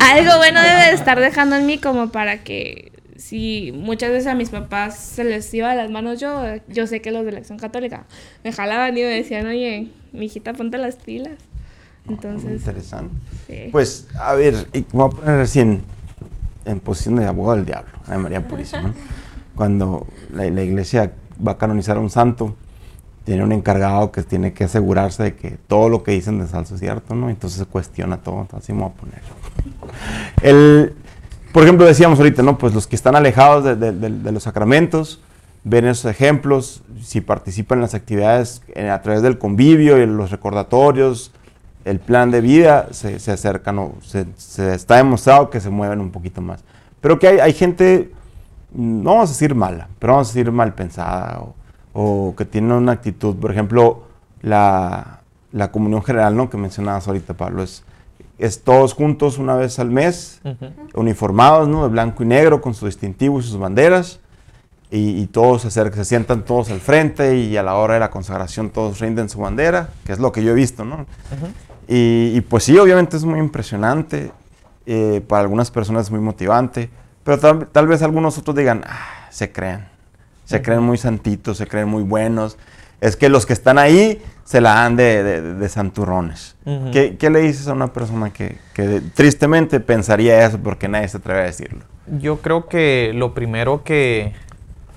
[SPEAKER 4] algo bueno debe de estar dejando en mí como para que si muchas veces a mis papás se les iba de las manos yo, yo sé que los de la acción católica me jalaban y me decían, oye, mi hijita, ponte las pilas. Entonces.
[SPEAKER 1] Interesante. Pues, a ver, voy a poner recién en posición de abogado del diablo, de María Purísima. Cuando la, la iglesia va a canonizar a un santo, tiene un encargado que tiene que asegurarse de que todo lo que dicen de salso es cierto, ¿no? Entonces se cuestiona todo, así me voy a poner. El, por ejemplo, decíamos ahorita, ¿no? Pues los que están alejados de, los sacramentos, ven esos ejemplos, si participan en las actividades a través del convivio y los recordatorios, el plan de vida, se, se acercan o se, se, está demostrado que se mueven un poquito más. Pero que hay, hay gente no vamos a decir mala, pero vamos a decir mal pensada o, que tiene una actitud, por ejemplo, la, la, comunión general, ¿no? Que mencionabas ahorita, Pablo, es, es todos juntos una vez al mes, uniformados, ¿no? De blanco y negro, con su distintivo y sus banderas, y, todos se, se sientan todos al frente y a la hora de la consagración todos rinden su bandera, que es lo que yo he visto, ¿no? y, pues sí, obviamente es muy impresionante, eh, para algunas personas es muy motivante, pero tal, vez algunos otros digan, ah, se creen, se creen muy santitos, se creen muy buenos. es que los que están ahí se la dan de, de- de santurrones. ¿Qué, qué le dices a una persona que, que tristemente pensaría eso porque nadie se atreve a decirlo?
[SPEAKER 3] Yo creo que lo primero que,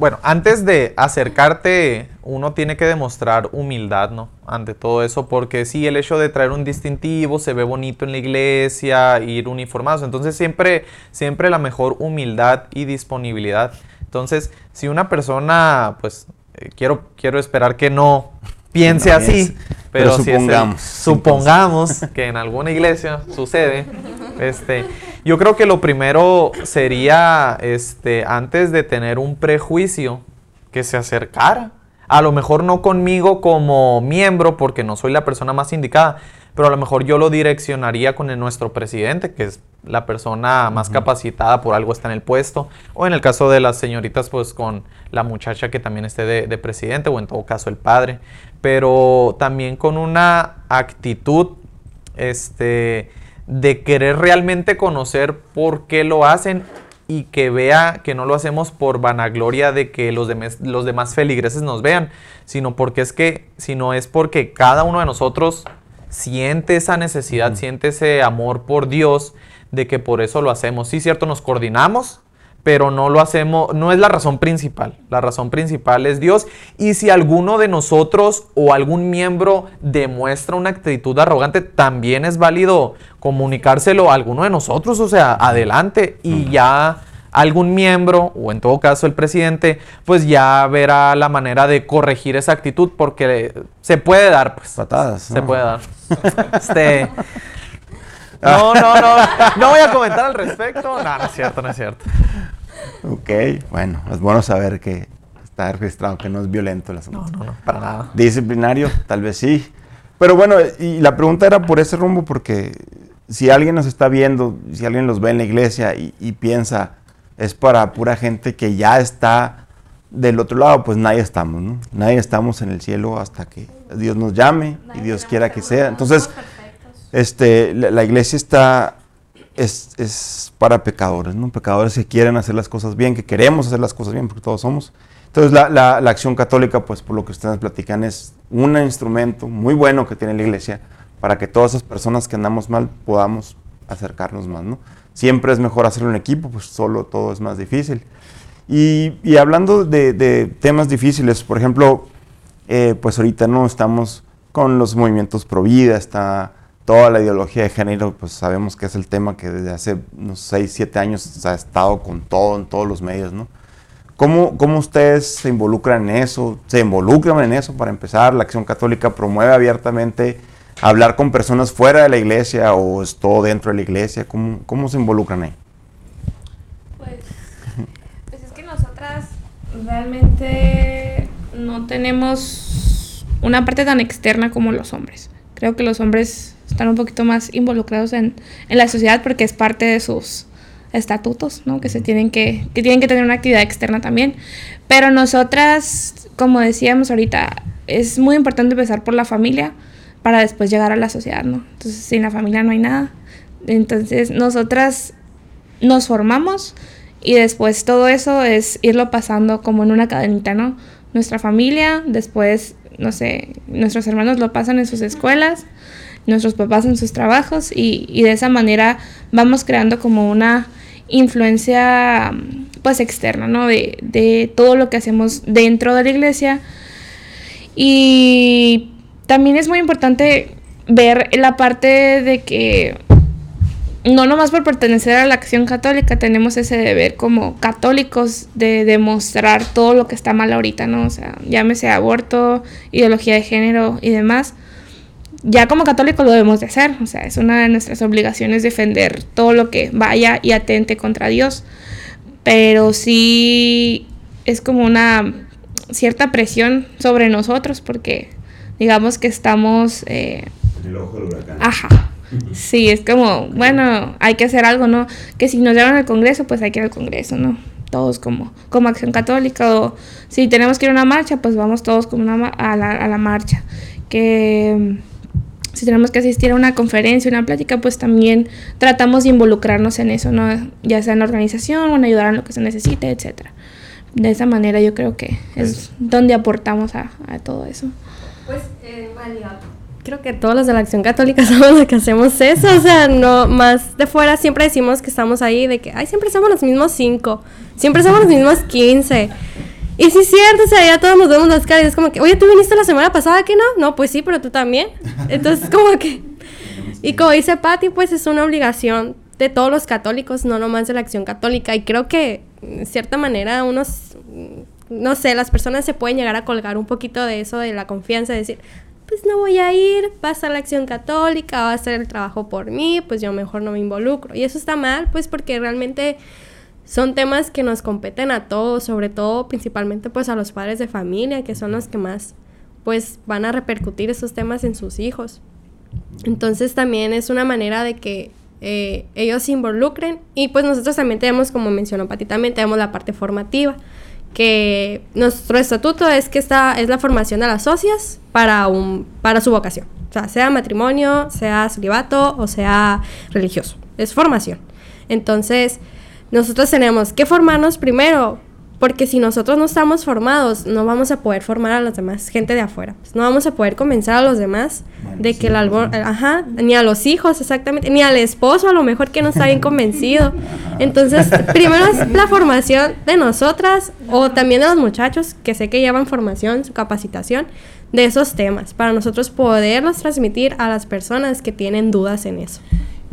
[SPEAKER 3] bueno, antes de acercarte, uno tiene que demostrar humildad, ¿no? Ante todo eso, porque sí, el hecho de traer un distintivo se ve bonito en la iglesia, ir uniformados, entonces siempre, siempre la mejor humildad y disponibilidad. Entonces, si una persona, pues, eh, quiero, quiero esperar que no piense
[SPEAKER 1] No
[SPEAKER 3] así, pero,
[SPEAKER 1] pero
[SPEAKER 3] si es el-
[SPEAKER 1] supongamos.
[SPEAKER 3] supongamos que en alguna iglesia sucede, este, yo creo que lo primero sería, este, antes de tener un prejuicio, que se acercara. A lo mejor no conmigo como miembro, porque no soy la persona más indicada, pero a lo mejor yo lo direccionaría con el- nuestro presidente, que es la persona más capacitada, por algo está en el puesto, o en el caso de las señoritas, pues con la muchacha que también esté de, de presidente, o en todo caso el padre, pero también con una actitud este, de querer realmente conocer por qué lo hacen y que vea que no lo hacemos por vanagloria de que los, demás los demás feligreses nos vean, sino porque es que, sino es porque cada uno de nosotros siente esa necesidad, siente ese amor por Dios, de que por eso lo hacemos. Sí, cierto, nos coordinamos, pero no lo hacemos, no es la razón principal. La razón principal es Dios. Y si alguno de nosotros o algún miembro demuestra una actitud arrogante, también es válido comunicárselo a alguno de nosotros, o sea, adelante. Y ya algún miembro, o en todo caso el presidente, pues ya verá la manera de corregir esa actitud, porque se puede dar, pues.
[SPEAKER 1] Patadas.
[SPEAKER 3] Se puede dar. Este. No, no, no. No voy a comentar al respecto. No, no es cierto, no es cierto.
[SPEAKER 1] Ok, bueno, es bueno saber que está registrado, que no es violento el asunto.
[SPEAKER 3] No, no, no, para nada.
[SPEAKER 1] Disciplinario, tal vez sí. Pero bueno, y la pregunta era por ese rumbo, porque si alguien nos está viendo, si alguien los ve en la iglesia y, y piensa, es para pura gente que ya está del otro lado, pues nadie estamos, ¿no? Nadie estamos en el cielo hasta que Dios nos llame y Dios quiera que sea. Entonces, este, la, iglesia está, es, es para pecadores, ¿no? Pecadores que quieren hacer las cosas bien, que queremos hacer las cosas bien, porque todos somos. Entonces, la, la- la acción católica, pues por lo que ustedes platican, es un instrumento muy bueno que tiene la iglesia para que todas esas personas que andamos mal podamos acercarnos más, ¿no? Siempre es mejor hacerlo en equipo, pues solo todo es más difícil. Y, y hablando de, de temas difíciles, por ejemplo, eh, pues ahorita no estamos con los movimientos pro vida, está toda la ideología de género, pues sabemos que es el tema que desde hace unos 6, 7 años ha estado con todo en todos los medios, ¿no? ¿Cómo, ¿Cómo ustedes se involucran en eso? ¿Se involucran en eso para empezar? ¿La Acción Católica promueve abiertamente hablar con personas fuera de la iglesia o es todo dentro de la iglesia? ¿Cómo, cómo se involucran ahí?
[SPEAKER 4] Pues, pues es que nosotras realmente no tenemos una parte tan externa como los hombres. Creo que los hombres están un poquito más involucrados en, en la sociedad porque es parte de sus estatutos, ¿no? Que se tienen que, que tienen que tener una actividad externa también. Pero nosotras, como decíamos ahorita, es muy importante empezar por la familia para después llegar a la sociedad, ¿no? Entonces, sin la familia no hay nada. Entonces, nosotras nos formamos y después todo eso es irlo pasando como en una cadenita, ¿no? Nuestra familia, después, no sé, nuestros hermanos lo pasan en sus escuelas, nuestros papás en sus trabajos y, y de esa manera vamos creando como una influencia pues externa, ¿no? De, de todo lo que hacemos dentro de la iglesia. Y también es muy importante ver la parte de que no nomás por pertenecer a la acción católica tenemos ese deber como católicos de demostrar todo lo que está mal ahorita, ¿no? O sea, llámese aborto, ideología de género y demás. Ya como católicos lo debemos de hacer, o sea, es una de nuestras obligaciones defender todo lo que vaya y atente contra Dios. Pero sí es como una cierta presión sobre nosotros porque digamos que estamos... eh,
[SPEAKER 1] El ojo del huracán.
[SPEAKER 4] Ajá. Sí, es como, bueno, hay que hacer algo, ¿no? Que si nos llevan al Congreso, pues hay que ir al Congreso, ¿no? Todos como, como acción católica o si tenemos que ir a una marcha, pues vamos todos como una a, la, a la marcha. Que si tenemos que asistir a una conferencia, una plática, pues también tratamos de involucrarnos en eso, ¿no? Ya sea en la organización o en ayudar en lo que se necesite, etcétera. de esa manera yo creo que es donde aportamos a, a todo eso.
[SPEAKER 2] Pues realidad creo que todos los de la Acción Católica somos los que hacemos eso, o sea, no más de fuera siempre decimos que estamos ahí de que, ay, siempre somos los mismos cinco, siempre somos los mismos quince. Y sí es cierto, o sea, ya todos nos vemos las caras es como que, oye, ¿tú viniste la semana pasada que no? No, pues sí, pero tú también. Entonces, como que... Y como dice Patti, pues es una obligación de todos los católicos, no nomás de la Acción Católica. Y creo que, de cierta manera, unos, no sé, las personas se pueden llegar a colgar un poquito de eso, de la confianza, de decir, pues no voy a ir, va a ser la acción católica, va a hacer el trabajo por mí, pues yo mejor no me involucro. Y eso está mal, pues porque realmente son temas que nos competen a todos, sobre todo principalmente pues a los padres de familia, que son los que más pues van a repercutir esos temas en sus hijos. Entonces también es una manera de que eh, ellos se involucren y pues nosotros también tenemos, como mencionó Pati, también tenemos la parte formativa que nuestro estatuto es que esta es la formación de las socias para, un, para su vocación. Sea, sea matrimonio, sea celibato o sea religioso. Es formación. Entonces, nosotros tenemos que formarnos primero, porque si nosotros no estamos formados, no vamos a poder formar a los demás, gente de afuera. Pues no vamos a poder convencer a los demás de que el albor, ajá, ni a los hijos exactamente, ni al esposo a lo mejor que no está bien convencido. Entonces, primero es la formación de nosotras o también de los muchachos que sé que llevan formación, su capacitación de esos temas, para nosotros poderlos transmitir a las personas que tienen dudas en eso.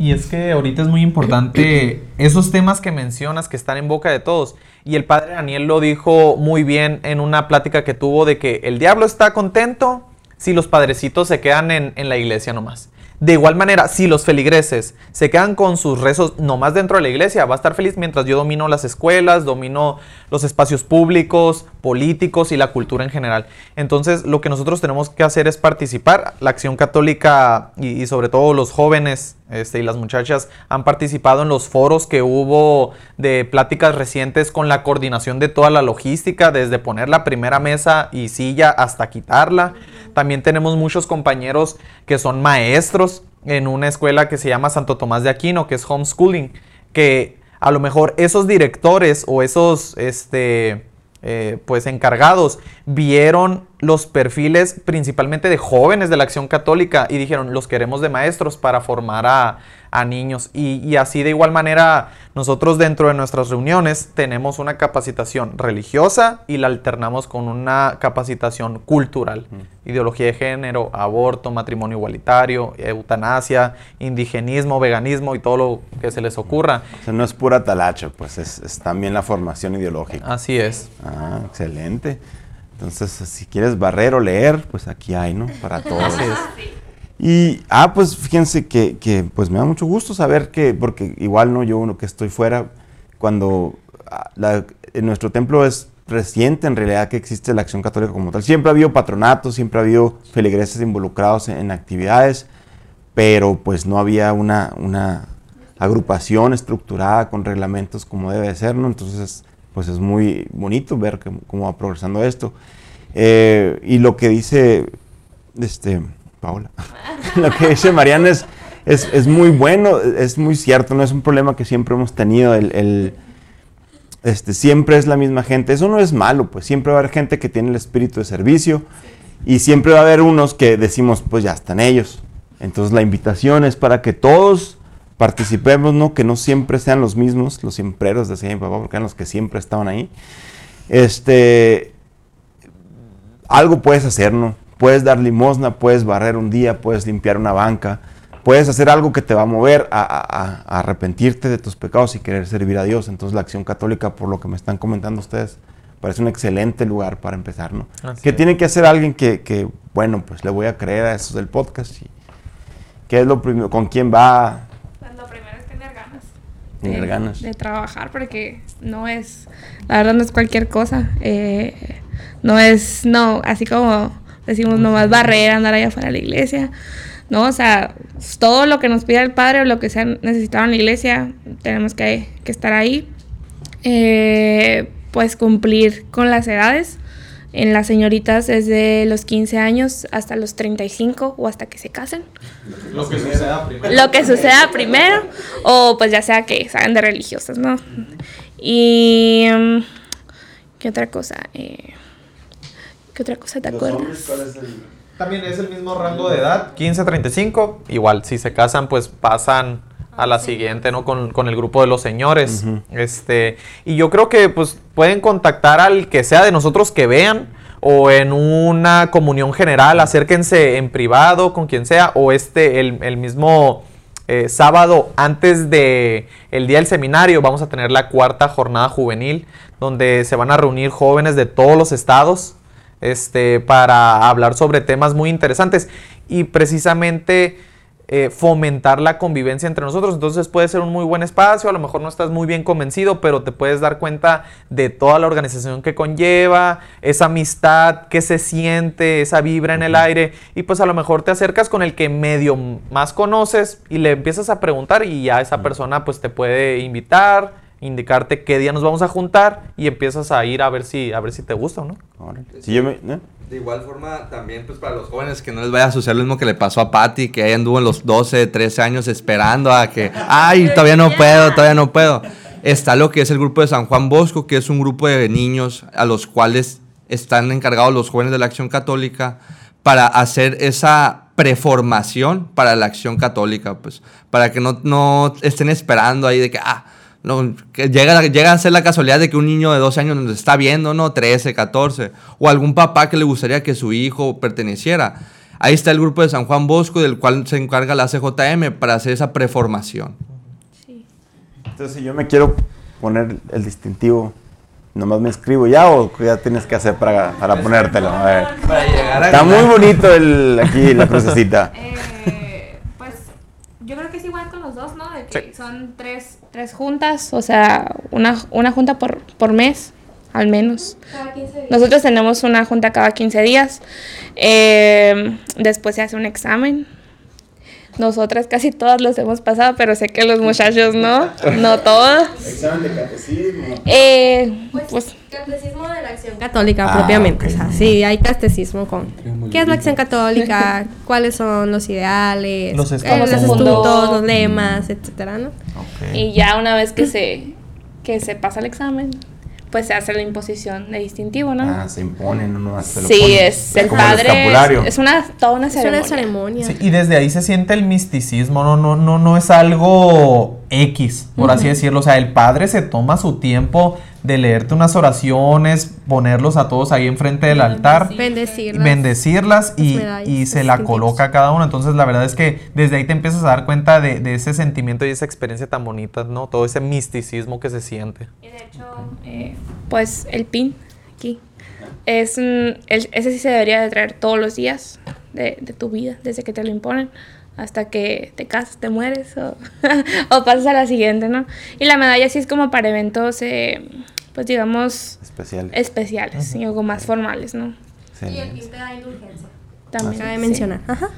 [SPEAKER 3] Y es que ahorita es muy importante esos temas que mencionas que están en boca de todos. Y el padre Daniel lo dijo muy bien en una plática que tuvo de que el diablo está contento si los padrecitos se quedan en, la iglesia nomás. De igual manera, si los feligreses se quedan con sus rezos nomás dentro de la iglesia, va a estar feliz mientras yo domino las escuelas, domino los espacios públicos, políticos y la cultura en general. Entonces, lo que nosotros tenemos que hacer es participar. La acción católica y, sobre todo los jóvenes este, y las muchachas han participado en los foros que hubo de pláticas recientes con la coordinación de toda la logística, desde poner la primera mesa y silla hasta quitarla. También tenemos muchos compañeros que son maestros en una escuela que se llama Santo Tomás de Aquino, que es homeschooling, que a lo mejor esos directores o esos este, eh, pues encargados vieron los perfiles principalmente de jóvenes de la acción católica y dijeron los queremos de maestros para formar a, a niños. Y, así de igual manera, nosotros dentro de nuestras reuniones tenemos una capacitación religiosa y la alternamos con una capacitación cultural. Ideología de género, aborto, matrimonio igualitario, eutanasia, indigenismo, veganismo y todo lo que se les ocurra.
[SPEAKER 1] O sea, no es pura talacha, pues es, también la formación ideológica.
[SPEAKER 3] Así es.
[SPEAKER 1] Ah, excelente. Entonces, si quieres barrer o leer, pues aquí hay, ¿no? Para todos. Es. Y, ah, pues fíjense que, que, pues me da mucho gusto saber que, porque igual no yo uno que estoy fuera, cuando ah, en nuestro templo es reciente en realidad que existe la acción católica como tal. Siempre ha habido patronatos, siempre ha habido feligreses involucrados en, actividades, pero pues no había una, una agrupación estructurada con reglamentos como debe ser, ¿no? Entonces, pues es muy bonito ver cómo va progresando esto. Eh, y lo que dice, este, Paola. Lo que dice Mariana es, es, muy bueno, es muy cierto, no es un problema que siempre hemos tenido, el, este, siempre es la misma gente, eso no es malo, pues siempre va a haber gente que tiene el espíritu de servicio y siempre va a haber unos que decimos, pues ya están ellos. Entonces la invitación es para que todos participemos, ¿no? Que no siempre sean los mismos, los siempreros, decía mi papá, porque eran los que siempre estaban ahí. Este, algo puedes hacer, ¿no? Puedes dar limosna, puedes barrer un día, puedes limpiar una banca, puedes hacer algo que te va a mover a, arrepentirte de tus pecados y querer servir a Dios. Entonces la acción católica, por lo que me están comentando ustedes, parece un excelente lugar para empezar, ¿no? ¿Qué tiene que hacer alguien que, bueno, pues le voy a creer a eso del podcast? Y, ¿Qué es lo primero? ¿Con quién va?
[SPEAKER 4] Pues lo primero es tener ganas.
[SPEAKER 1] Tener ganas.
[SPEAKER 4] De trabajar, porque no es, la verdad no es cualquier cosa. Eh, no es, no, así como decimos nomás barrer, andar allá afuera de la iglesia. ¿no? O sea, todo lo que nos pida el Padre o lo que sea necesitado en la iglesia, tenemos que, estar ahí. Eh, pues cumplir con las edades. En las señoritas desde los 15 años hasta los 35 o hasta que se casen.
[SPEAKER 3] Lo que suceda primero.
[SPEAKER 4] Lo que suceda primero o pues ya sea que salgan de religiosas, ¿no? Y... Mm, ¿Qué otra cosa? Eh, ¿Qué otra cosa te acuerdas?
[SPEAKER 3] También es el mismo rango de edad, 15-35. Igual, si se casan, pues pasan a la siguiente, ¿no? Con, con el grupo de los señores. este, y yo creo que pues pueden contactar al que sea de nosotros que vean o en una comunión general, acérquense en privado con quien sea, o este, el, el mismo eh, sábado antes de el día del seminario, vamos a tener la cuarta jornada juvenil, donde se van a reunir jóvenes de todos los estados este, para hablar sobre temas muy interesantes. Y precisamente eh, fomentar la convivencia entre nosotros. Entonces puede ser un muy buen espacio, a lo mejor no estás muy bien convencido, pero te puedes dar cuenta de toda la organización que conlleva, esa amistad que se siente, esa vibra en el aire, y pues a lo mejor te acercas con el que medio más conoces y le empiezas a preguntar y ya esa persona pues te puede invitar, indicarte qué día nos vamos a juntar y empiezas a ir a ver si, a ver si te gusta o no.
[SPEAKER 1] Si yo me, ¿eh?
[SPEAKER 5] De igual forma, también pues para los jóvenes que no les vaya a suceder lo mismo que le pasó a Patty, que ahí anduvo en los 12, 13 años esperando a que, ay, todavía no puedo, todavía no puedo. Está lo que es el grupo de San Juan Bosco, que es un grupo de niños a los cuales están encargados los jóvenes de la Acción Católica para hacer esa preformación para la Acción Católica, pues, para que no, no estén esperando ahí de que, ah, no, que llega, llega a ser la casualidad de que un niño de 12 años nos está viendo, ¿no? 13, 14. O algún papá que le gustaría que su hijo perteneciera. Ahí está el grupo de San Juan Bosco, del cual se encarga la CJM para hacer esa preformación.
[SPEAKER 1] Sí. Entonces, si yo me quiero poner el distintivo, ¿nomás me escribo ya o ya tienes que hacer para, para ponértelo? A ver. Está muy bonito el, aquí la crucecita.
[SPEAKER 4] Eh, yo creo que es igual con los dos, ¿no? De que son tres tres juntas, o sea, una, una junta por, por mes, al menos. Cada 15 días. Nosotros tenemos una junta cada 15 días. Eh, después se hace un examen nosotras casi todas los hemos pasado, pero sé que los muchachos no, no todos.
[SPEAKER 1] ¿Examen de catecismo?
[SPEAKER 2] Eh, pues, pues, catecismo de la acción católica ah, propiamente. O sea, sí, hay catecismo con qué es la acción católica, cuáles son los ideales, los, eh, los estatutos, los lemas, etcétera, ¿no?
[SPEAKER 4] Y ya una vez que se, que se pasa el examen, pues se hace la imposición de distintivo, ¿no?
[SPEAKER 1] Ah, se impone, no, no
[SPEAKER 4] se lo Sí, es el padre. Es, una, toda una ceremonia.
[SPEAKER 2] Es una ceremonia.
[SPEAKER 3] y desde ahí se siente el misticismo, no, no, no, no es algo X, por así decirlo. O sea, el padre se toma su tiempo de leerte unas oraciones, ponerlos a todos ahí enfrente del altar,
[SPEAKER 2] bendecirlas,
[SPEAKER 3] bendecirlas y, se la coloca a cada uno. Entonces, la verdad es que desde ahí te empiezas a dar cuenta de, ese sentimiento y esa experiencia tan bonita, ¿no? Todo ese misticismo que se siente.
[SPEAKER 4] Y de hecho, eh, pues el pin aquí, es, ese sí se debería de traer todos los días de, de tu vida, desde que te lo imponen hasta que te casas, te mueres o, o, pasas a la siguiente, ¿no? Y la medalla sí es como para eventos, eh, pues digamos...
[SPEAKER 1] Especiales.
[SPEAKER 4] Especiales, y algo más formales, ¿no?
[SPEAKER 2] Sí. Y el te da indulgencia.
[SPEAKER 4] También.
[SPEAKER 2] Cabe mencionar. Ajá.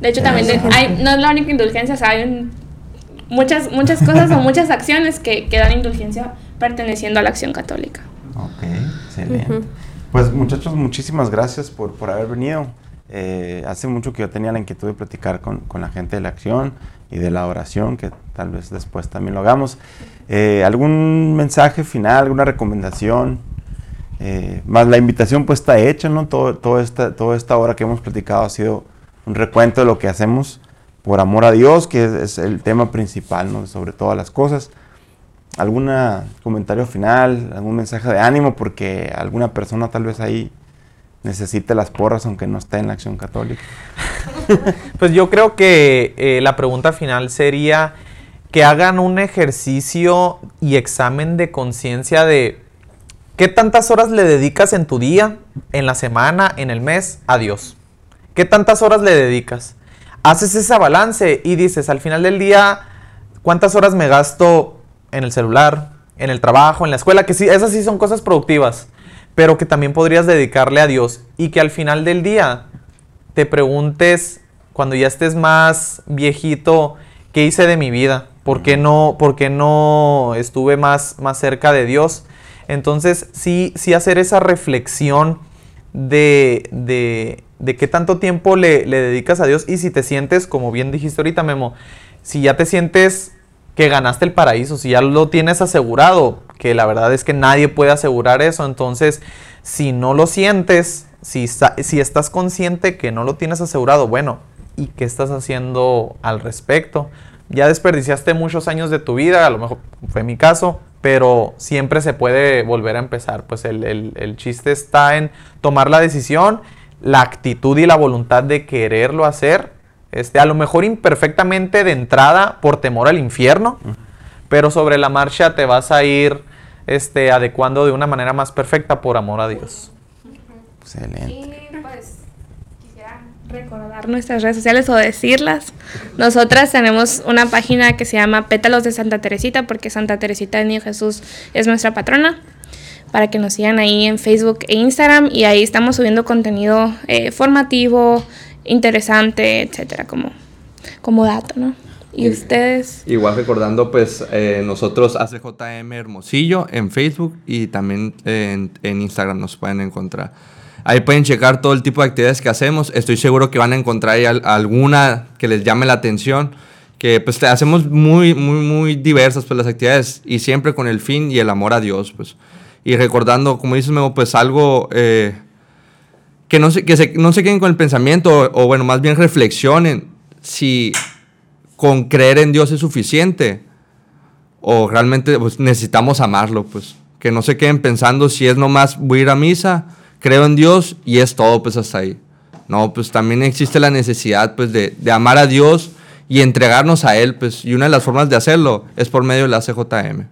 [SPEAKER 4] De hecho, también hay, no es la única indulgencia, o sea, hay muchas, muchas cosas o muchas acciones que, que, dan indulgencia perteneciendo a la acción católica.
[SPEAKER 1] Ok, excelente. Pues muchachos, muchísimas gracias por, por haber venido. Eh, hace mucho que yo tenía la inquietud de platicar con, la gente de la acción y de la oración, que tal vez después también lo hagamos. Eh, ¿Algún mensaje final, alguna recomendación? Eh, más la invitación pues está hecha, ¿no? Todo esta, toda esta hora que hemos platicado ha sido un recuento de lo que hacemos por amor a Dios, que es, es el tema principal, ¿no? Sobre todas las cosas. ¿Algún comentario final, algún mensaje de ánimo? Porque alguna persona tal vez ahí necesite las porras aunque no esté en la acción católica?
[SPEAKER 3] pues yo creo que eh, la pregunta final sería que hagan un ejercicio y examen de conciencia de qué tantas horas le dedicas en tu día, en la semana, en el mes a Dios. ¿Qué tantas horas le dedicas? Haces ese balance y dices al final del día, ¿cuántas horas me gasto en el celular, en el trabajo, en la escuela? Que sí, esas sí son cosas productivas pero que también podrías dedicarle a Dios y que al final del día te preguntes cuando ya estés más viejito, ¿qué hice de mi vida? ¿Por qué no, por qué no estuve más, más cerca de Dios? Entonces, sí, sí hacer esa reflexión de, de, de qué tanto tiempo le, le, dedicas a Dios y si te sientes, como bien dijiste ahorita, Memo, si ya te sientes que ganaste el paraíso, si ya lo tienes asegurado, que la verdad es que nadie puede asegurar eso. Entonces, si no lo sientes, si, si estás consciente que no lo tienes asegurado, bueno, ¿y qué estás haciendo al respecto? Ya desperdiciaste muchos años de tu vida, a lo mejor fue mi caso, pero siempre se puede volver a empezar. Pues el, el chiste está en tomar la decisión, la actitud y la voluntad de quererlo hacer. Este, a lo mejor imperfectamente de entrada por temor al infierno, pero sobre la marcha te vas a ir este, adecuando de una manera más perfecta por amor a Dios.
[SPEAKER 4] Excelente. Y pues quisiera recordar nuestras redes sociales o decirlas. Nosotras tenemos una página que se llama Pétalos de Santa Teresita, porque Santa Teresita de Niño Jesús es nuestra patrona. Para que nos sigan ahí en Facebook e Instagram. Y ahí estamos subiendo contenido eh, formativo, interesante, etcétera, como, como dato, ¿no? ¿Y, ustedes?
[SPEAKER 5] Igual recordando, pues eh, nosotros ACJM Hermosillo en Facebook y también en, en, Instagram nos pueden encontrar. Ahí pueden checar todo el tipo de actividades que hacemos. Estoy seguro que van a encontrar ahí alguna que les llame la atención. Que pues hacemos muy, muy, muy diversas pues, las actividades y siempre con el fin y el amor a Dios. Pues. Y recordando, como dices, Memo, pues algo eh, que, no se, que se, no se queden con el pensamiento o bueno, más bien reflexionen si con creer en Dios es suficiente o realmente pues, necesitamos amarlo, pues que no se queden pensando si es nomás voy a ir a misa, creo en Dios y es todo pues hasta ahí. No, pues también existe la necesidad pues de, de amar a Dios y entregarnos a Él, pues y una de las formas de hacerlo es por medio de la CJM.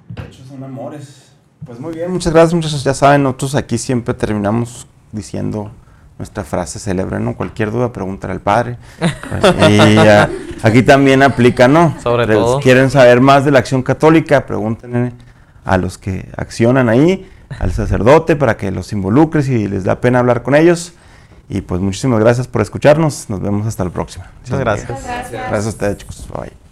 [SPEAKER 1] son amores. Pues muy bien, muchas gracias muchachos, ya saben, nosotros aquí siempre terminamos diciendo nuestra frase célebre, ¿no? Cualquier duda, pregúntale al padre. y aquí también aplica, ¿no?
[SPEAKER 3] Sobre todo.
[SPEAKER 1] Quieren saber más de la acción católica, pregúntenle a los que accionan ahí, al sacerdote, para que los involucre si les da pena hablar con ellos. Y pues muchísimas gracias por escucharnos. Nos vemos hasta la próxima.
[SPEAKER 3] Muchas gracias.
[SPEAKER 1] Gracias, gracias a ustedes, chicos. Bye.